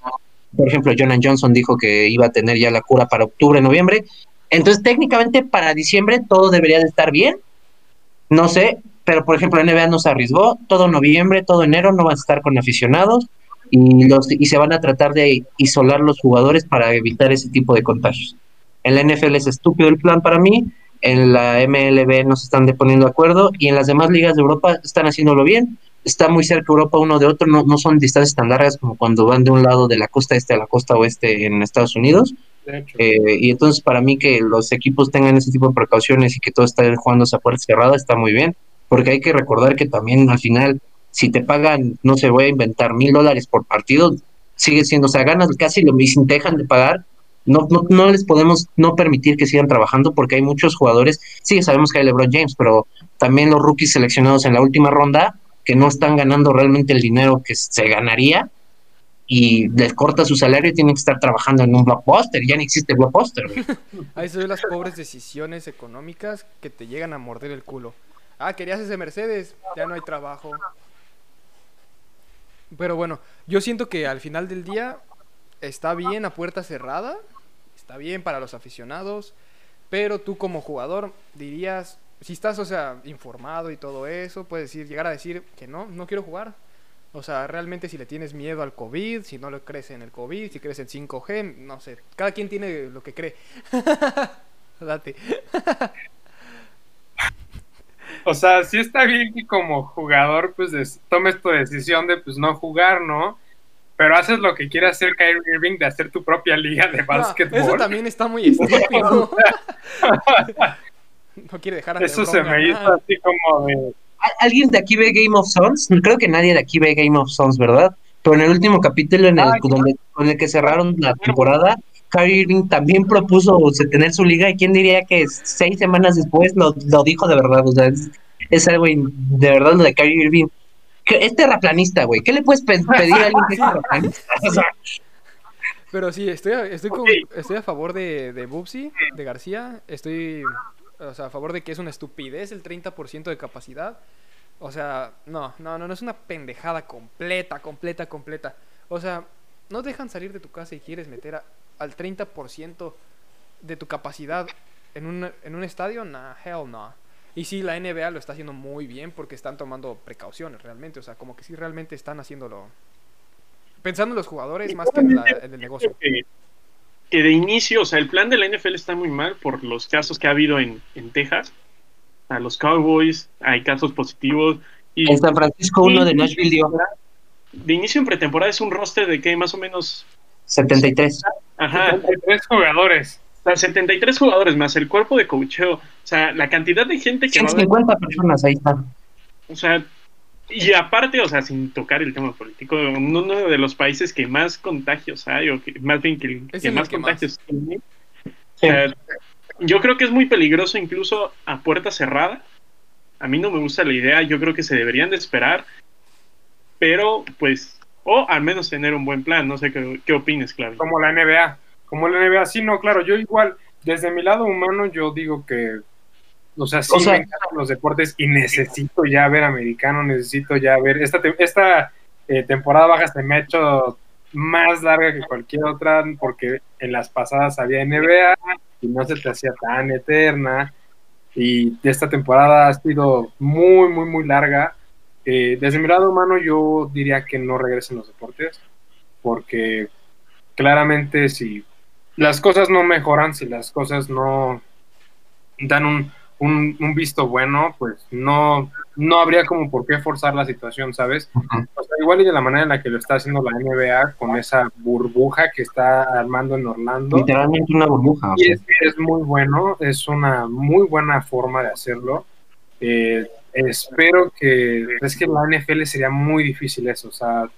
por ejemplo, Jonan Johnson dijo que iba a tener ya la cura para octubre, noviembre. Entonces, técnicamente para diciembre todo debería de estar bien. No sé, pero por ejemplo, NBA no se arriesgó. Todo noviembre, todo enero no van a estar con aficionados y, los, y se van a tratar de isolar los jugadores para evitar ese tipo de contagios. En la NFL es estúpido el plan para mí, en la MLB no se están poniendo de acuerdo y en las demás ligas de Europa están haciéndolo bien. Está muy cerca Europa uno de otro, no, no son distancias tan largas como cuando van de un lado de la costa este a la costa oeste en Estados Unidos. Eh, y entonces para mí que los equipos tengan ese tipo de precauciones y que todo esté jugando a puerta cerrada está muy bien, porque hay que recordar que también al final, si te pagan, no se voy a inventar mil dólares por partido, sigue siendo, o sea, ganas casi lo mismo, te dejan de pagar, no, no, no les podemos no permitir que sigan trabajando porque hay muchos jugadores, sí, sabemos que hay LeBron James, pero también los rookies seleccionados en la última ronda que no están ganando realmente el dinero que se ganaría y les corta su salario y tienen que estar trabajando en un blockbuster, ya no existe blockbuster. [laughs] Ahí se ven las pobres decisiones económicas que te llegan a morder el culo. Ah, querías ese Mercedes, ya no hay trabajo. Pero bueno, yo siento que al final del día está bien a puerta cerrada, está bien para los aficionados, pero tú como jugador dirías, si estás, o sea, informado y todo eso, puedes decir, llegar a decir que no, no quiero jugar. O sea, realmente si le tienes miedo al COVID, si no le crees en el COVID, si crees en 5G, no sé. Cada quien tiene lo que cree. [laughs] Date. o sea, sí está bien que como jugador, pues tomes tu decisión de pues no jugar, ¿no? pero haces lo que quiere hacer Kyrie Irving de hacer tu propia liga de básquetbol. eso también está muy estúpido. [laughs] [laughs] [laughs] no quiere dejar a Eso se me hizo así como de... ¿Alguien de aquí ve Game of Thrones? Creo que nadie de aquí ve Game of Thrones, ¿verdad? Pero en el último capítulo en el, donde, con el que cerraron la temporada, Kyrie Irving también propuso tener su liga y quién diría que seis semanas después lo, dijo de verdad. O sea, es, algo de verdad lo de Kyrie Irving es terraplanista, güey. ¿Qué le puedes pedir a alguien que es [laughs] terraplanista? Pero sí, estoy, estoy, estoy a favor de, de Bubsy, de García. Estoy o sea, a favor de que es una estupidez el 30% de capacidad. O sea, no, no, no, no es una pendejada completa, completa, completa. O sea, no dejan salir de tu casa y quieres meter al 30% de tu capacidad en un, en un estadio. Nah, hell no. Y sí, la NBA lo está haciendo muy bien porque están tomando precauciones realmente. O sea, como que sí realmente están haciéndolo. Pensando en los jugadores más que en, el negocio. Que, de inicio, o sea, el plan de la NFL está muy mal por los casos que ha habido en, en Texas. A los Cowboys, hay casos positivos. Y, en San Francisco, uno de Nashville dio. De inicio en pretemporada es un roster de que más o menos. 73. Ajá. 73 jugadores. 73 jugadores más el cuerpo de coacheo. O sea, la cantidad de gente que. 150 personas, ahí están. O sea, y aparte, o sea, sin tocar el tema político, uno de los países que más contagios hay, o que más bien que, más contagios tiene. yo creo que es muy peligroso incluso a puerta cerrada. A mí no me gusta la idea, yo creo que se deberían de esperar. pero pues, o al menos tener un buen plan, no sé qué, qué opines, Claudio. Como la NBA, como la NBA, sí, no, claro, yo igual, desde mi lado humano, yo digo que, o sea, sí me encantan los deportes y necesito ya ver americano, necesito ya ver, esta, esta eh, temporada baja se me ha hecho más larga que cualquier otra, porque en las pasadas había NBA y no se te hacía tan eterna. Y esta temporada ha sido muy, muy, muy larga. Eh, desde mi lado humano, yo diría que no regresen los deportes, porque claramente si las cosas no mejoran, si las cosas no dan un, un, visto bueno, pues no, no habría como por qué forzar la situación, ¿sabes? o sea, igual y de la manera en la que lo está haciendo la NBA con esa burbuja que está armando en Orlando. Literalmente una burbuja. Y es, es, muy bueno, es una muy buena forma de hacerlo. Eh, espero que, es que la NFL sería muy difícil eso, o sea,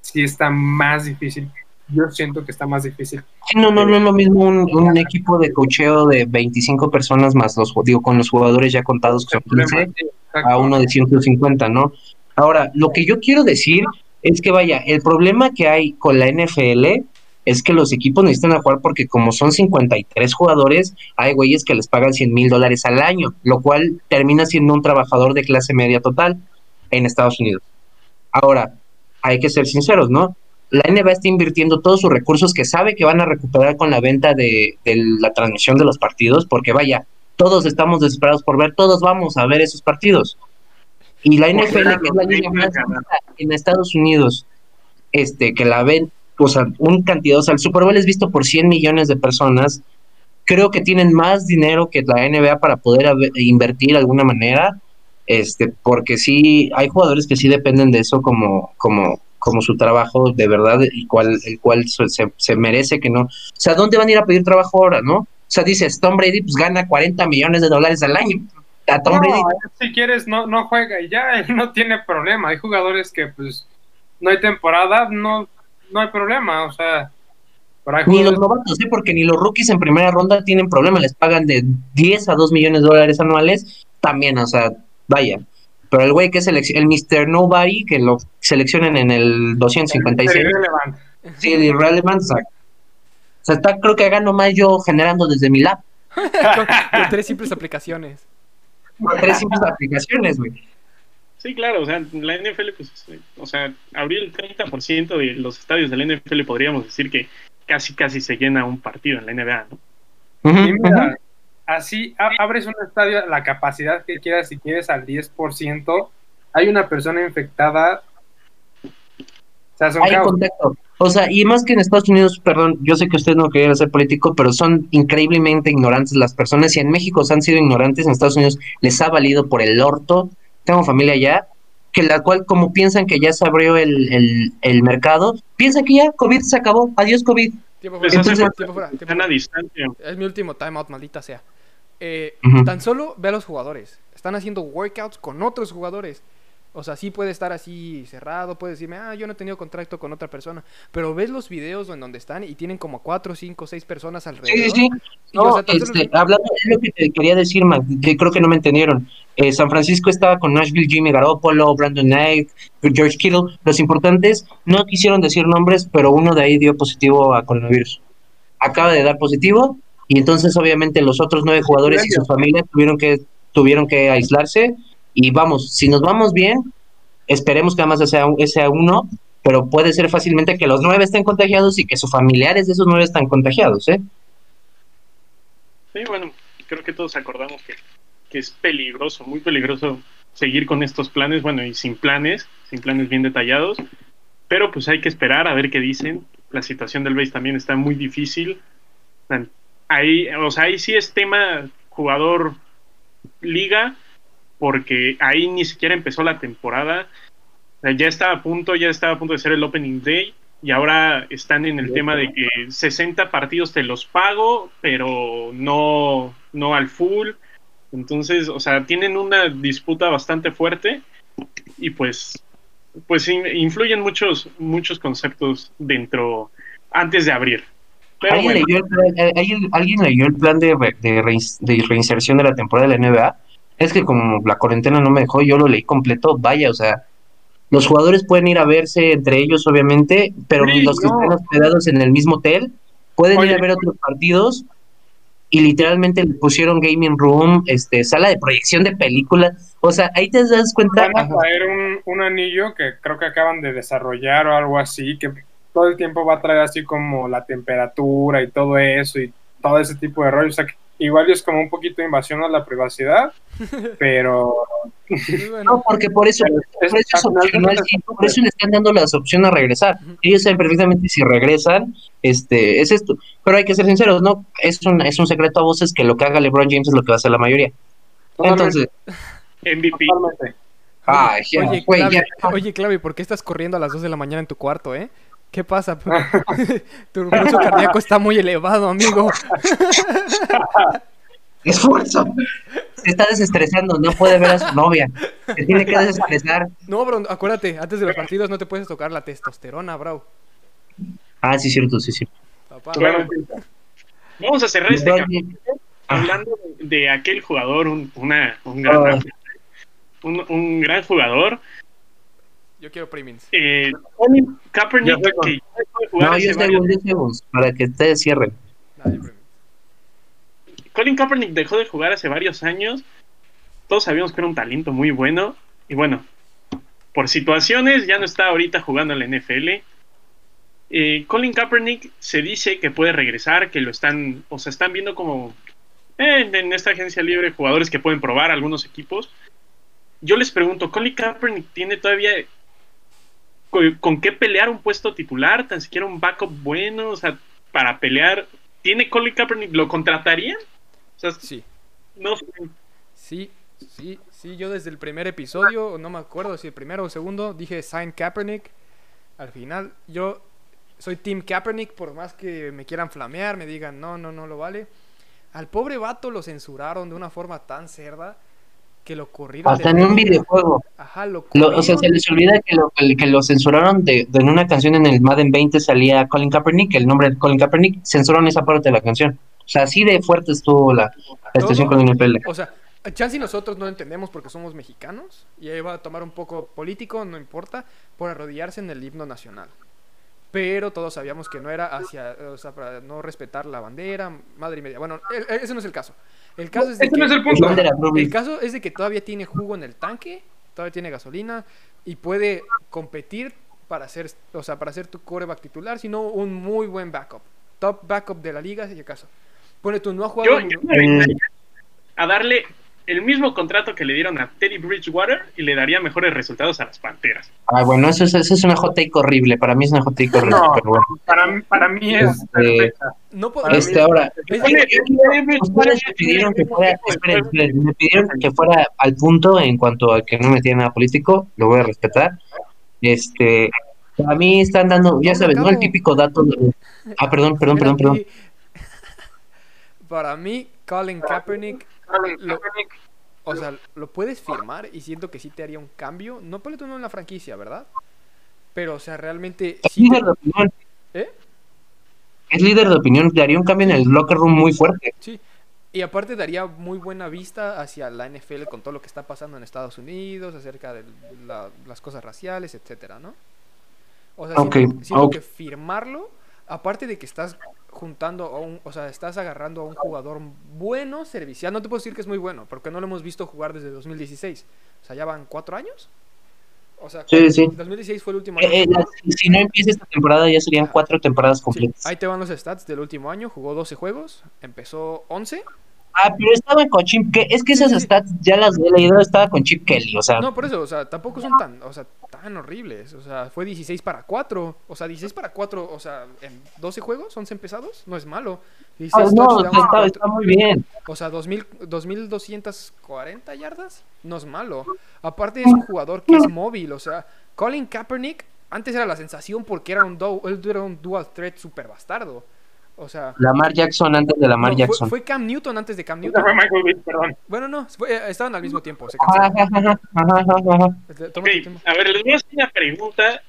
sí está más difícil yo siento que está más difícil. no, no, no es lo mismo un, equipo de cocheo de 25 personas más los digo con los jugadores ya contados que son 15 a uno de 150, ¿no? Ahora, lo que yo quiero decir es que vaya, el problema que hay con la NFL es que los equipos necesitan jugar porque como son 53 jugadores, hay güeyes que les pagan 100 mil dólares al año, lo cual termina siendo un trabajador de clase media total en Estados Unidos. Ahora, hay que ser sinceros, ¿no? La NBA está invirtiendo todos sus recursos que sabe que van a recuperar con la venta de, la transmisión de los partidos, porque vaya, todos estamos desesperados por ver, todos vamos a ver esos partidos. Y la NFL, que es la liga más en Estados Unidos, este, que la ven, o sea, un cantidad, o sea, el Super Bowl es visto por 100 millones de personas, creo que tienen más dinero que la NBA para poder invertir de alguna manera, este, porque sí, hay jugadores que sí dependen de eso como, como, como su trabajo de verdad, y cual, el cual se, se, merece que no. O sea, ¿dónde van a ir a pedir trabajo ahora, no? O sea, dices, Tom Brady pues gana 40 millones de dólares al año. A Tom Brady. Si quieres, no, no juega y ya, [laughs] él no tiene problema. Hay jugadores que, pues, no hay temporada, no, no hay problema, o sea. Ni los novatos, ¿eh? porque ni los rookies en primera ronda tienen problema, les pagan de 10 a 2 millones de dólares anuales, también, o sea, vaya. Pero el güey que es el, el Mr. Nobody, que lo seleccionen en el 256. Sí, el irrelevant, O sea, está, creo que gano más yo generando desde mi lab. [laughs] con, tres simples [laughs] aplicaciones. Con tres simples aplicaciones, güey. Sí, claro, o sea, la NFL, pues, o sea, abrir el 30% de los estadios de la NFL podríamos decir que casi, casi se llena un partido en la NBA, ¿no? Así abres un estadio la capacidad que quieras, si quieres al 10%, hay una persona infectada. O sea, hay contacto. O sea, y más que en Estados Unidos, perdón, yo sé que ustedes no quieren ser político, pero son increíblemente ignorantes las personas. Y en México se han sido ignorantes, en Estados Unidos les ha valido por el orto. Tengo familia allá, que la cual, como piensan que ya se abrió el, el mercado, piensan que ya COVID se acabó. Adiós, COVID. Tiempo fuera, tiempo fuera, Es mi último timeout, maldita sea. Eh, tan solo ve a los jugadores. Están haciendo workouts con otros jugadores. O sea, sí puede estar así cerrado, puede decirme, ah, yo no he tenido contacto con otra persona. Pero ves los videos en donde están y tienen como cuatro, cinco, seis personas alrededor. Sí, sí, este, hablando de lo que te quería decir, que creo que no me entendieron. Eh, San Francisco estaba con Nashville, Jimmy Garoppolo, Brandon Knight, George Kittle. Los importantes no quisieron decir nombres, pero uno de ahí dio positivo a coronavirus. Acaba de dar positivo y entonces obviamente los otros nueve jugadores y sus familias tuvieron que, tuvieron que aislarse y vamos, si nos vamos bien, esperemos que además sea, sea uno, pero puede ser fácilmente que los nueve estén contagiados y que sus familiares de esos nueve están contagiados, ¿eh? Sí, bueno, creo que todos acordamos que, que es peligroso, muy peligroso seguir con estos planes, bueno, y sin planes, sin planes bien detallados, pero pues hay que esperar a ver qué dicen. La situación del base también está muy difícil ahí, o sea, ahí sí es tema jugador liga, porque ahí ni siquiera empezó la temporada. Ya estaba a punto, ya estaba a punto de ser el opening day y ahora están en el tema de que 60 partidos te los pago, pero no, no al full. Entonces, o sea, tienen una disputa bastante fuerte y pues, pues influyen muchos, muchos conceptos dentro antes de abrir. ¿Alguien, leyó el, plan de, de, reinserción de la temporada de la NBA? Es que como la cuarentena no me dejó, yo lo leí completo, vaya, o sea, los jugadores pueden ir a verse entre ellos, obviamente, pero los que están hospedados en el mismo hotel pueden ir a ver otros partidos y literalmente le pusieron gaming room, este, sala de proyección de películas. O sea, ahí te das cuenta. Van a traer un, un, anillo que creo que acaban de desarrollar o algo así, que todo el tiempo va a traer así como la temperatura y todo eso y todo ese tipo de rollo. O sea, que igual es como un poquito de invasión a la privacidad, [laughs] pero... [laughs] No, porque por eso, por, eso por eso le están dando las opciones a regresar. Ellos saben perfectamente si regresan, este, es esto. Pero hay que ser sinceros, ¿no? Es un, es un secreto a voces que lo que haga LeBron James es lo que va a hacer la mayoría. Entonces... MVP. Ay, oye, oye, oye, Clavi, ¿por qué estás corriendo a las 2 de la mañana en tu cuarto, eh? ¿Qué pasa? [laughs] tu pulso cardíaco está muy elevado, amigo. [laughs] Esfuerzo. Se está desestresando, no puede ver a su novia. Se tiene que desestresar. No, bro, acuérdate, antes de los partidos no te puedes tocar la testosterona, bro. Ah, sí, cierto, sí, sí. vamos a cerrar este capítulo hablando de, aquel jugador, un, una, un, gran, ah. un, un gran jugador yo quiero premiums. Eh, Colin Kaepernick, que No, yo segundos, para que ustedes cierren. Colin Kaepernick dejó de jugar hace varios años. Todos sabíamos que era un talento muy bueno. Y bueno, por situaciones ya no está ahorita jugando en la NFL. Eh, Colin Kaepernick se dice que puede regresar, que lo están, o sea, están viendo como eh, en esta agencia libre jugadores que pueden probar algunos equipos. Yo les pregunto, ¿Colin Kaepernick tiene todavía con, qué pelear un puesto titular, tan siquiera un backup bueno, o sea, para pelear. ¿Tiene Colin Kaepernick? ¿Lo contrataría? O sea, sí. No Sí, sí, sí. Yo desde el primer episodio, no me acuerdo si el primero o el segundo, dije sign Kaepernick. Al final, yo soy Team Kaepernick, por más que me quieran flamear, me digan no, no, no lo vale. Al pobre vato lo censuraron de una forma tan cerda que lo corrieron. Hasta en un videojuego. Ajá, lo, O sea, se les olvida que lo, que lo censuraron de, en una canción en el Madden 20 salía Colin Kaepernick, el nombre de Colin Kaepernick, censuraron esa parte de la canción. O sea, así de fuerte estuvo la, la estación con el NFL. O sea, chance y nosotros no entendemos porque somos mexicanos y ahí va a tomar un poco político, no importa, por arrodillarse en el himno nacional. Pero todos sabíamos que no era hacia, o sea, para no respetar la bandera, madre y media. Bueno, ese no es el caso. El caso es de que, el, caso es de que todavía tiene jugo en el tanque, todavía tiene gasolina y puede competir para hacer, o sea, para ser tu coreback titular, sino un muy buen backup. Top backup de la liga, si acaso. Pone tu no ha jugado. a darle el mismo contrato que le dieron a Teddy Bridgewater y le daría mejores resultados a las Panteras. Ah, bueno, eso es, eso es una hot take horrible. Para mí es una hot take horrible. No, pero bueno. para, para mí es. Este, no puedo, este ahora. Me pidieron que fuera. Esperen, me pidieron que fuera al punto en cuanto a que no me nada político. Lo voy a respetar. Este. A mí están dando, ya sabes, ¿no? El típico dato. De, ah, perdón, perdón, perdón, perdón. [laughs] Para mí, Colin Kaepernick o sea, lo puedes firmar y siento que sí te haría un cambio. No ponle tú no en la franquicia, ¿verdad? Pero, o sea, realmente. Es líder de opinión. ¿Eh? Es líder de opinión, te haría un cambio en el locker room muy fuerte. Sí. Y aparte daría muy buena vista hacia la NFL con todo lo que está pasando en Estados Unidos, acerca de las cosas raciales, etcétera, ¿no? O sea, siento que firmarlo, aparte de que estás juntando a un, o sea, estás agarrando a un jugador bueno, servicial. No te puedo decir que es muy bueno, porque no lo hemos visto jugar desde 2016. O sea, ya van cuatro años. O sea, sí, sí. 2016 fue el último eh, año. Eh, si no empieza esta temporada, ya serían cuatro temporadas completas. Ahí te van los stats del último año. Jugó 12 juegos, empezó 11 Ah, pero estaba con Chip Kelly. Es que esas stats ya las he leído, estaba con Chip Kelly, o sea. No, por eso, o sea, tampoco son tan, o sea, tan horribles. O sea, fue 16 para 4. O sea, 16 para 4, o sea, en 12 juegos, 11 empezados, no es malo. 16 ah, no, está, está, muy bien. O sea, 2000, 2240 yardas, no es malo. Aparte es un jugador que es móvil, o sea, Colin Kaepernick antes era la sensación porque era un, él era un dual threat super bastardo. O sea, Lamar Jackson antes de Lamar Jackson. Fue, Cam Newton antes de Cam Newton. perdón. Bueno, no, eh, estaban al mismo tiempo. a ver, les voy a hacer una pregunta.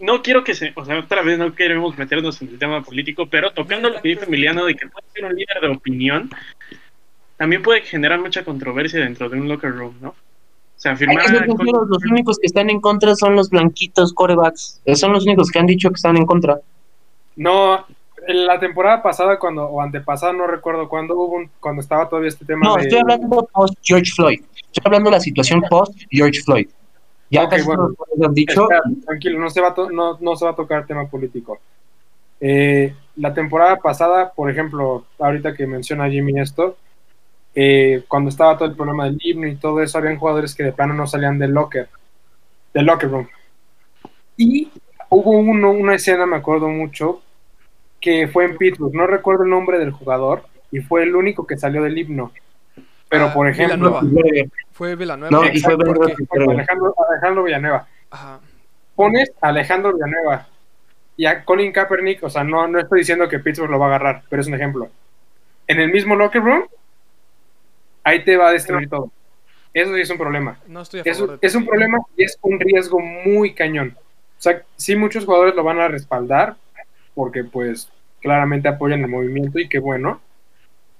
No quiero que se, o sea, otra vez no queremos meternos en el tema político, pero tocando lo que dice Emiliano de que puede ser un líder de opinión, también puede generar mucha controversia dentro de un locker room, ¿no? O sea, firmar los únicos que están en contra son los blanquitos corebacks. Son los únicos que han dicho que están en contra. No, la temporada pasada cuando o antepasada no recuerdo cuándo hubo un, cuando estaba todavía este tema no estoy hablando post George Floyd. Estoy hablando de la situación post George Floyd. Ya okay, bueno, han dicho. Tranquilo no se va no, no se va a tocar tema político. Eh, la temporada pasada por ejemplo ahorita que menciona Jimmy esto eh, cuando estaba todo el problema del himno y todo eso habían jugadores que de plano no salían del locker del locker room. Y hubo uno, una escena me acuerdo mucho que fue en Pittsburgh, no recuerdo el nombre del jugador, y fue el único que salió del himno. Pero, ah, por ejemplo... Fue Villanueva. No, y fue Alejandro, Alejandro, Villanueva. Pones a Alejandro Villanueva y a Colin Kaepernick, o sea, no, no estoy diciendo que Pittsburgh lo va a agarrar, pero es un ejemplo. En el mismo locker room, ahí te va a destruir todo. Eso sí es un problema. No estoy es, es un problema y es un riesgo muy cañón. O sea, sí muchos jugadores lo van a respaldar, porque pues claramente apoyan el movimiento y qué bueno.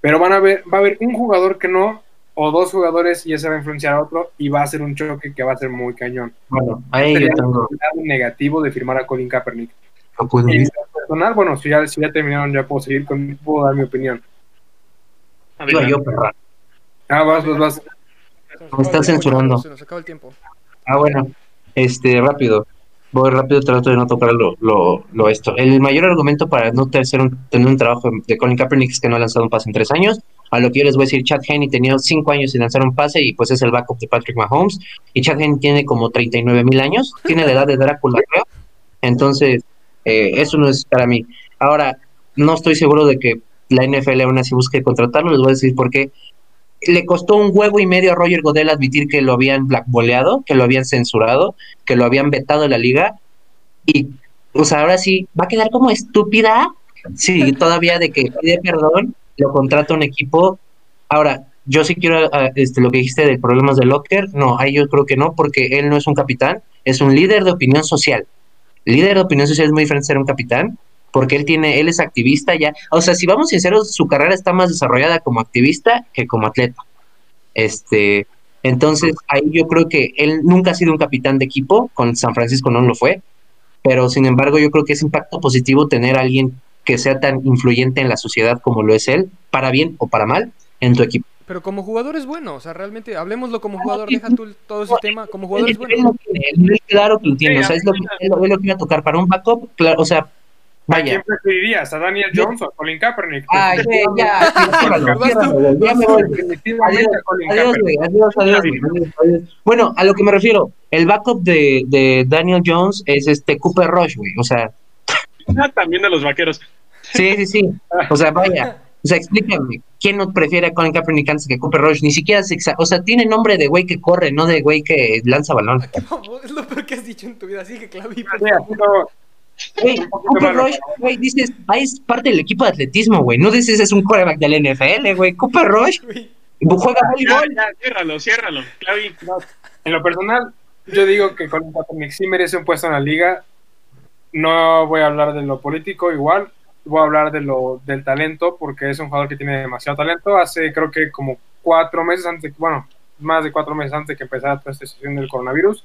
Pero van a ver, va a haber un jugador que no, o dos jugadores y ese va a influenciar a otro y va a ser un choque que va a ser muy cañón. Bueno, ahí yo tengo negativo de firmar a Colin Kaepernick. No personal, bueno, si ya, si ya terminaron, ya puedo seguir con, puedo dar mi opinión. Digo yo, perra. Ah, vas, vas, vas. Me está censurando. Se nos acaba el tiempo. Ah, bueno, este, rápido voy rápido, trato de no tocar lo, lo, esto. El mayor argumento para no tener un, tener un trabajo de Colin Kaepernick es que no ha lanzado un pase en tres años. A lo que yo les voy a decir, Chad Henney tenía cinco años sin lanzar un pase y pues es el backup de Patrick Mahomes. Y Chad Henney tiene como 39 mil años, tiene la edad de Drácula, creo. Entonces, eh, eso no es para mí. Ahora, no estoy seguro de que la NFL aún así busque contratarlo, les voy a decir por qué le costó un huevo y medio a Roger Godel admitir que lo habían blackboleado, que lo habían censurado, que lo habían vetado de la liga. Y, pues ahora sí, va a quedar como estúpida. Sí, todavía de que pide perdón, lo contrata un equipo. Ahora, yo sí quiero ah, este, lo que dijiste de problemas de Locker. No, ahí yo creo que no, porque él no es un capitán, es un líder de opinión social. Líder de opinión social es muy diferente a ser un capitán porque él tiene, él es activista ya, o sea, si vamos sinceros, su carrera está más desarrollada como activista que como atleta. Este, entonces ahí yo creo que él nunca ha sido un capitán de equipo, con San Francisco no lo fue, pero sin embargo yo creo que es impacto positivo tener a alguien que sea tan influyente en la sociedad como lo es él, para bien o para mal, en tu equipo. Pero como jugador es bueno, o sea, realmente, hablemoslo como jugador, deja tú todo ese tema, como jugador es bueno. Claro que lo tiene, o sea, es lo que, es lo que iba a tocar para un backup, claro, o sea, Vaya. ¿A quién preferirías? ¿A Daniel Jones o a Colin Kaepernick? Ah, ya. [laughs] Adiós, adiós, adiós, Bueno, a lo que me refiero, el backup de, de Daniel Jones es este Cooper Rush, güey. O sea. Ah, también de los vaqueros. Sí, sí, sí. O sea, vaya. O sea, explícame, ¿quién no prefiere a Colin Kaepernick antes que Cooper Rush? Ni siquiera se O sea, tiene nombre de güey que corre, no de güey que lanza balón. [laughs] Es lo peor que has dicho en tu vida, así que Clavi. Cooper Rush, güey, dices, ah, es parte del equipo de atletismo, güey. No dices es un quarterback del NFL, güey. Cooper Rush juega voleibol. Ya, ciérralo, ciérralo, Clavi. en lo personal, yo digo que Colin Kaepernick sí merece un puesto en la liga. No voy a hablar de lo político igual, voy a hablar de lo del talento, porque es un jugador que tiene demasiado talento. Hace creo que como cuatro meses antes, bueno, más de cuatro meses antes que empezara toda esta situación del coronavirus,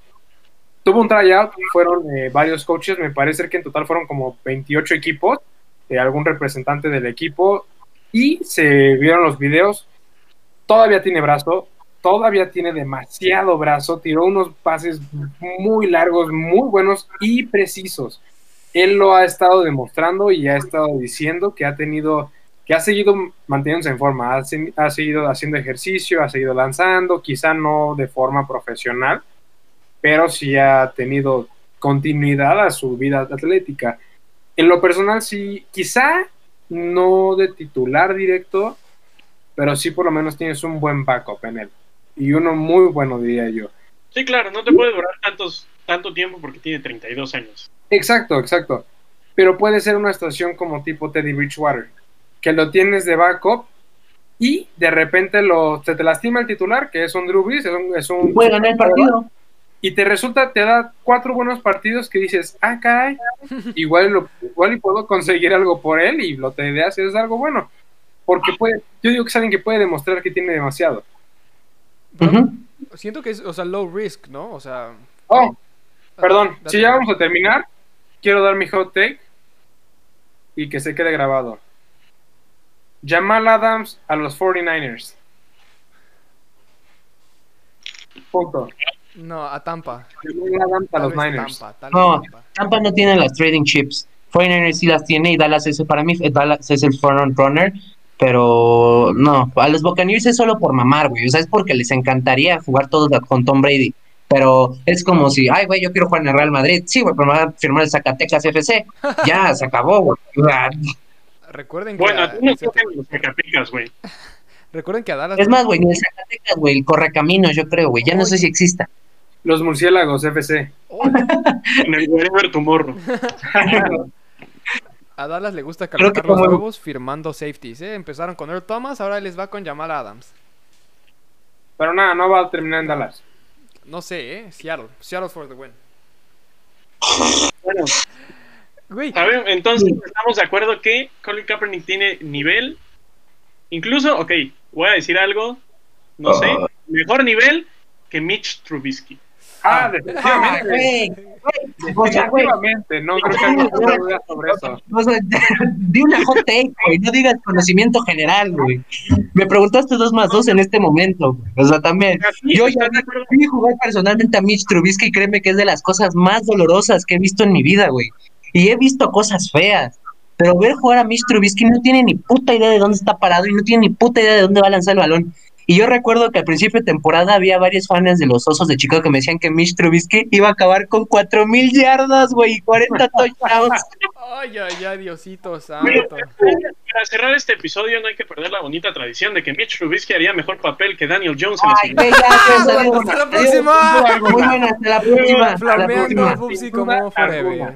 tuvo un tryout, fueron eh, varios coaches, me parece que en total fueron como 28 equipos, de algún representante del equipo, y se vieron los videos. Todavía tiene brazo, todavía tiene demasiado brazo, tiró unos pases muy largos, muy buenos y precisos. Él lo ha estado demostrando y ha estado diciendo que ha tenido, que ha seguido manteniéndose en forma, ha, ha seguido haciendo ejercicio, ha seguido lanzando, quizá no de forma profesional, pero sí ha tenido continuidad a su vida atlética. En lo personal, sí, quizá no de titular directo, pero sí por lo menos tienes un buen backup en él. Y uno muy bueno, diría yo. Sí, claro, no te puede durar tantos, tanto tiempo porque tiene 32 años. Exacto, exacto. Pero puede ser una estación como tipo Teddy Bridgewater, que lo tienes de backup y de repente lo, se te lastima el titular, que es un Drew Brees, es un... Es un puede ganar el partido y te resulta, te da cuatro buenos partidos que dices, ah, caray, [laughs] igual, lo, igual y puedo conseguir algo por él y lo te ideas es algo bueno. Porque puede, yo digo que es alguien que puede demostrar que tiene demasiado. Siento que es, o sea, low risk, ¿no? O sea. Oh, perdón. Si ya vamos a terminar, quiero dar mi hot take y que se quede grabado. Jamal Adams a los 49ers. Punto. No, a Tampa. Jamal Adams a los Niners. Tampa, no, Tampa. no tiene las trading chips. 49ers sí las tiene y Dallas es para mí Dallas es el front runner. Pero no, a los Buccaneers es solo por mamar, güey. O sea, es porque les encantaría jugar todos con Tom Brady. Pero es como si, ay, güey, yo quiero jugar en el Real Madrid. Sí, güey, pero me van a firmar el Zacatecas FC. [laughs] Ya, se acabó, güey. Recuerden que. Bueno, a, no los Zacatecas, güey. [laughs] Recuerden que a Dallas. Es más, güey, el Zacatecas, güey, el Correcaminos, yo creo, güey. Ya no sé si exista. Los murciélagos FC. [laughs] en el Wherever Tomorrow. [laughs] A Dallas le gusta calentar los huevos firmando safeties, ¿eh? Empezaron con Earl Thomas, ahora les va con Jamal Adams. Pero nada, no va a terminar en Dallas. No sé, ¿eh? Seattle. Seattle for the win. Bueno. Entonces estamos de acuerdo que Colin Kaepernick tiene nivel. Incluso, ok, voy a decir algo. No sé. Ah. Mejor nivel que Mitch Trubisky. Ah, definitivamente. definitivamente, no creo que haya duda sobre eso. O sea, [laughs] di una hot take, güey, no digas conocimiento general, güey. Me preguntaste dos más dos en este momento, güey. O sea, también. Yo ya vi jugar personalmente a Mitch Trubisky y créeme que es de las cosas más dolorosas que he visto en mi vida, güey. Y he visto cosas feas. Pero ver jugar a Mitch Trubisky no tiene ni puta idea de dónde está parado y no tiene ni puta idea de dónde va a lanzar el balón. Y yo recuerdo que al principio de temporada había varios fans de los Osos de Chicago que me decían que Mitch Trubisky iba a acabar con 4000 yardas, güey, y 40 touchdowns. [laughs] ay, ay, ay, Diosito santo. Para cerrar este episodio no hay que perder la bonita tradición de que Mitch Trubisky haría mejor papel que Daniel Jones en ay, Hasta la próxima. Muy buena, hasta la próxima. Flameando como forever.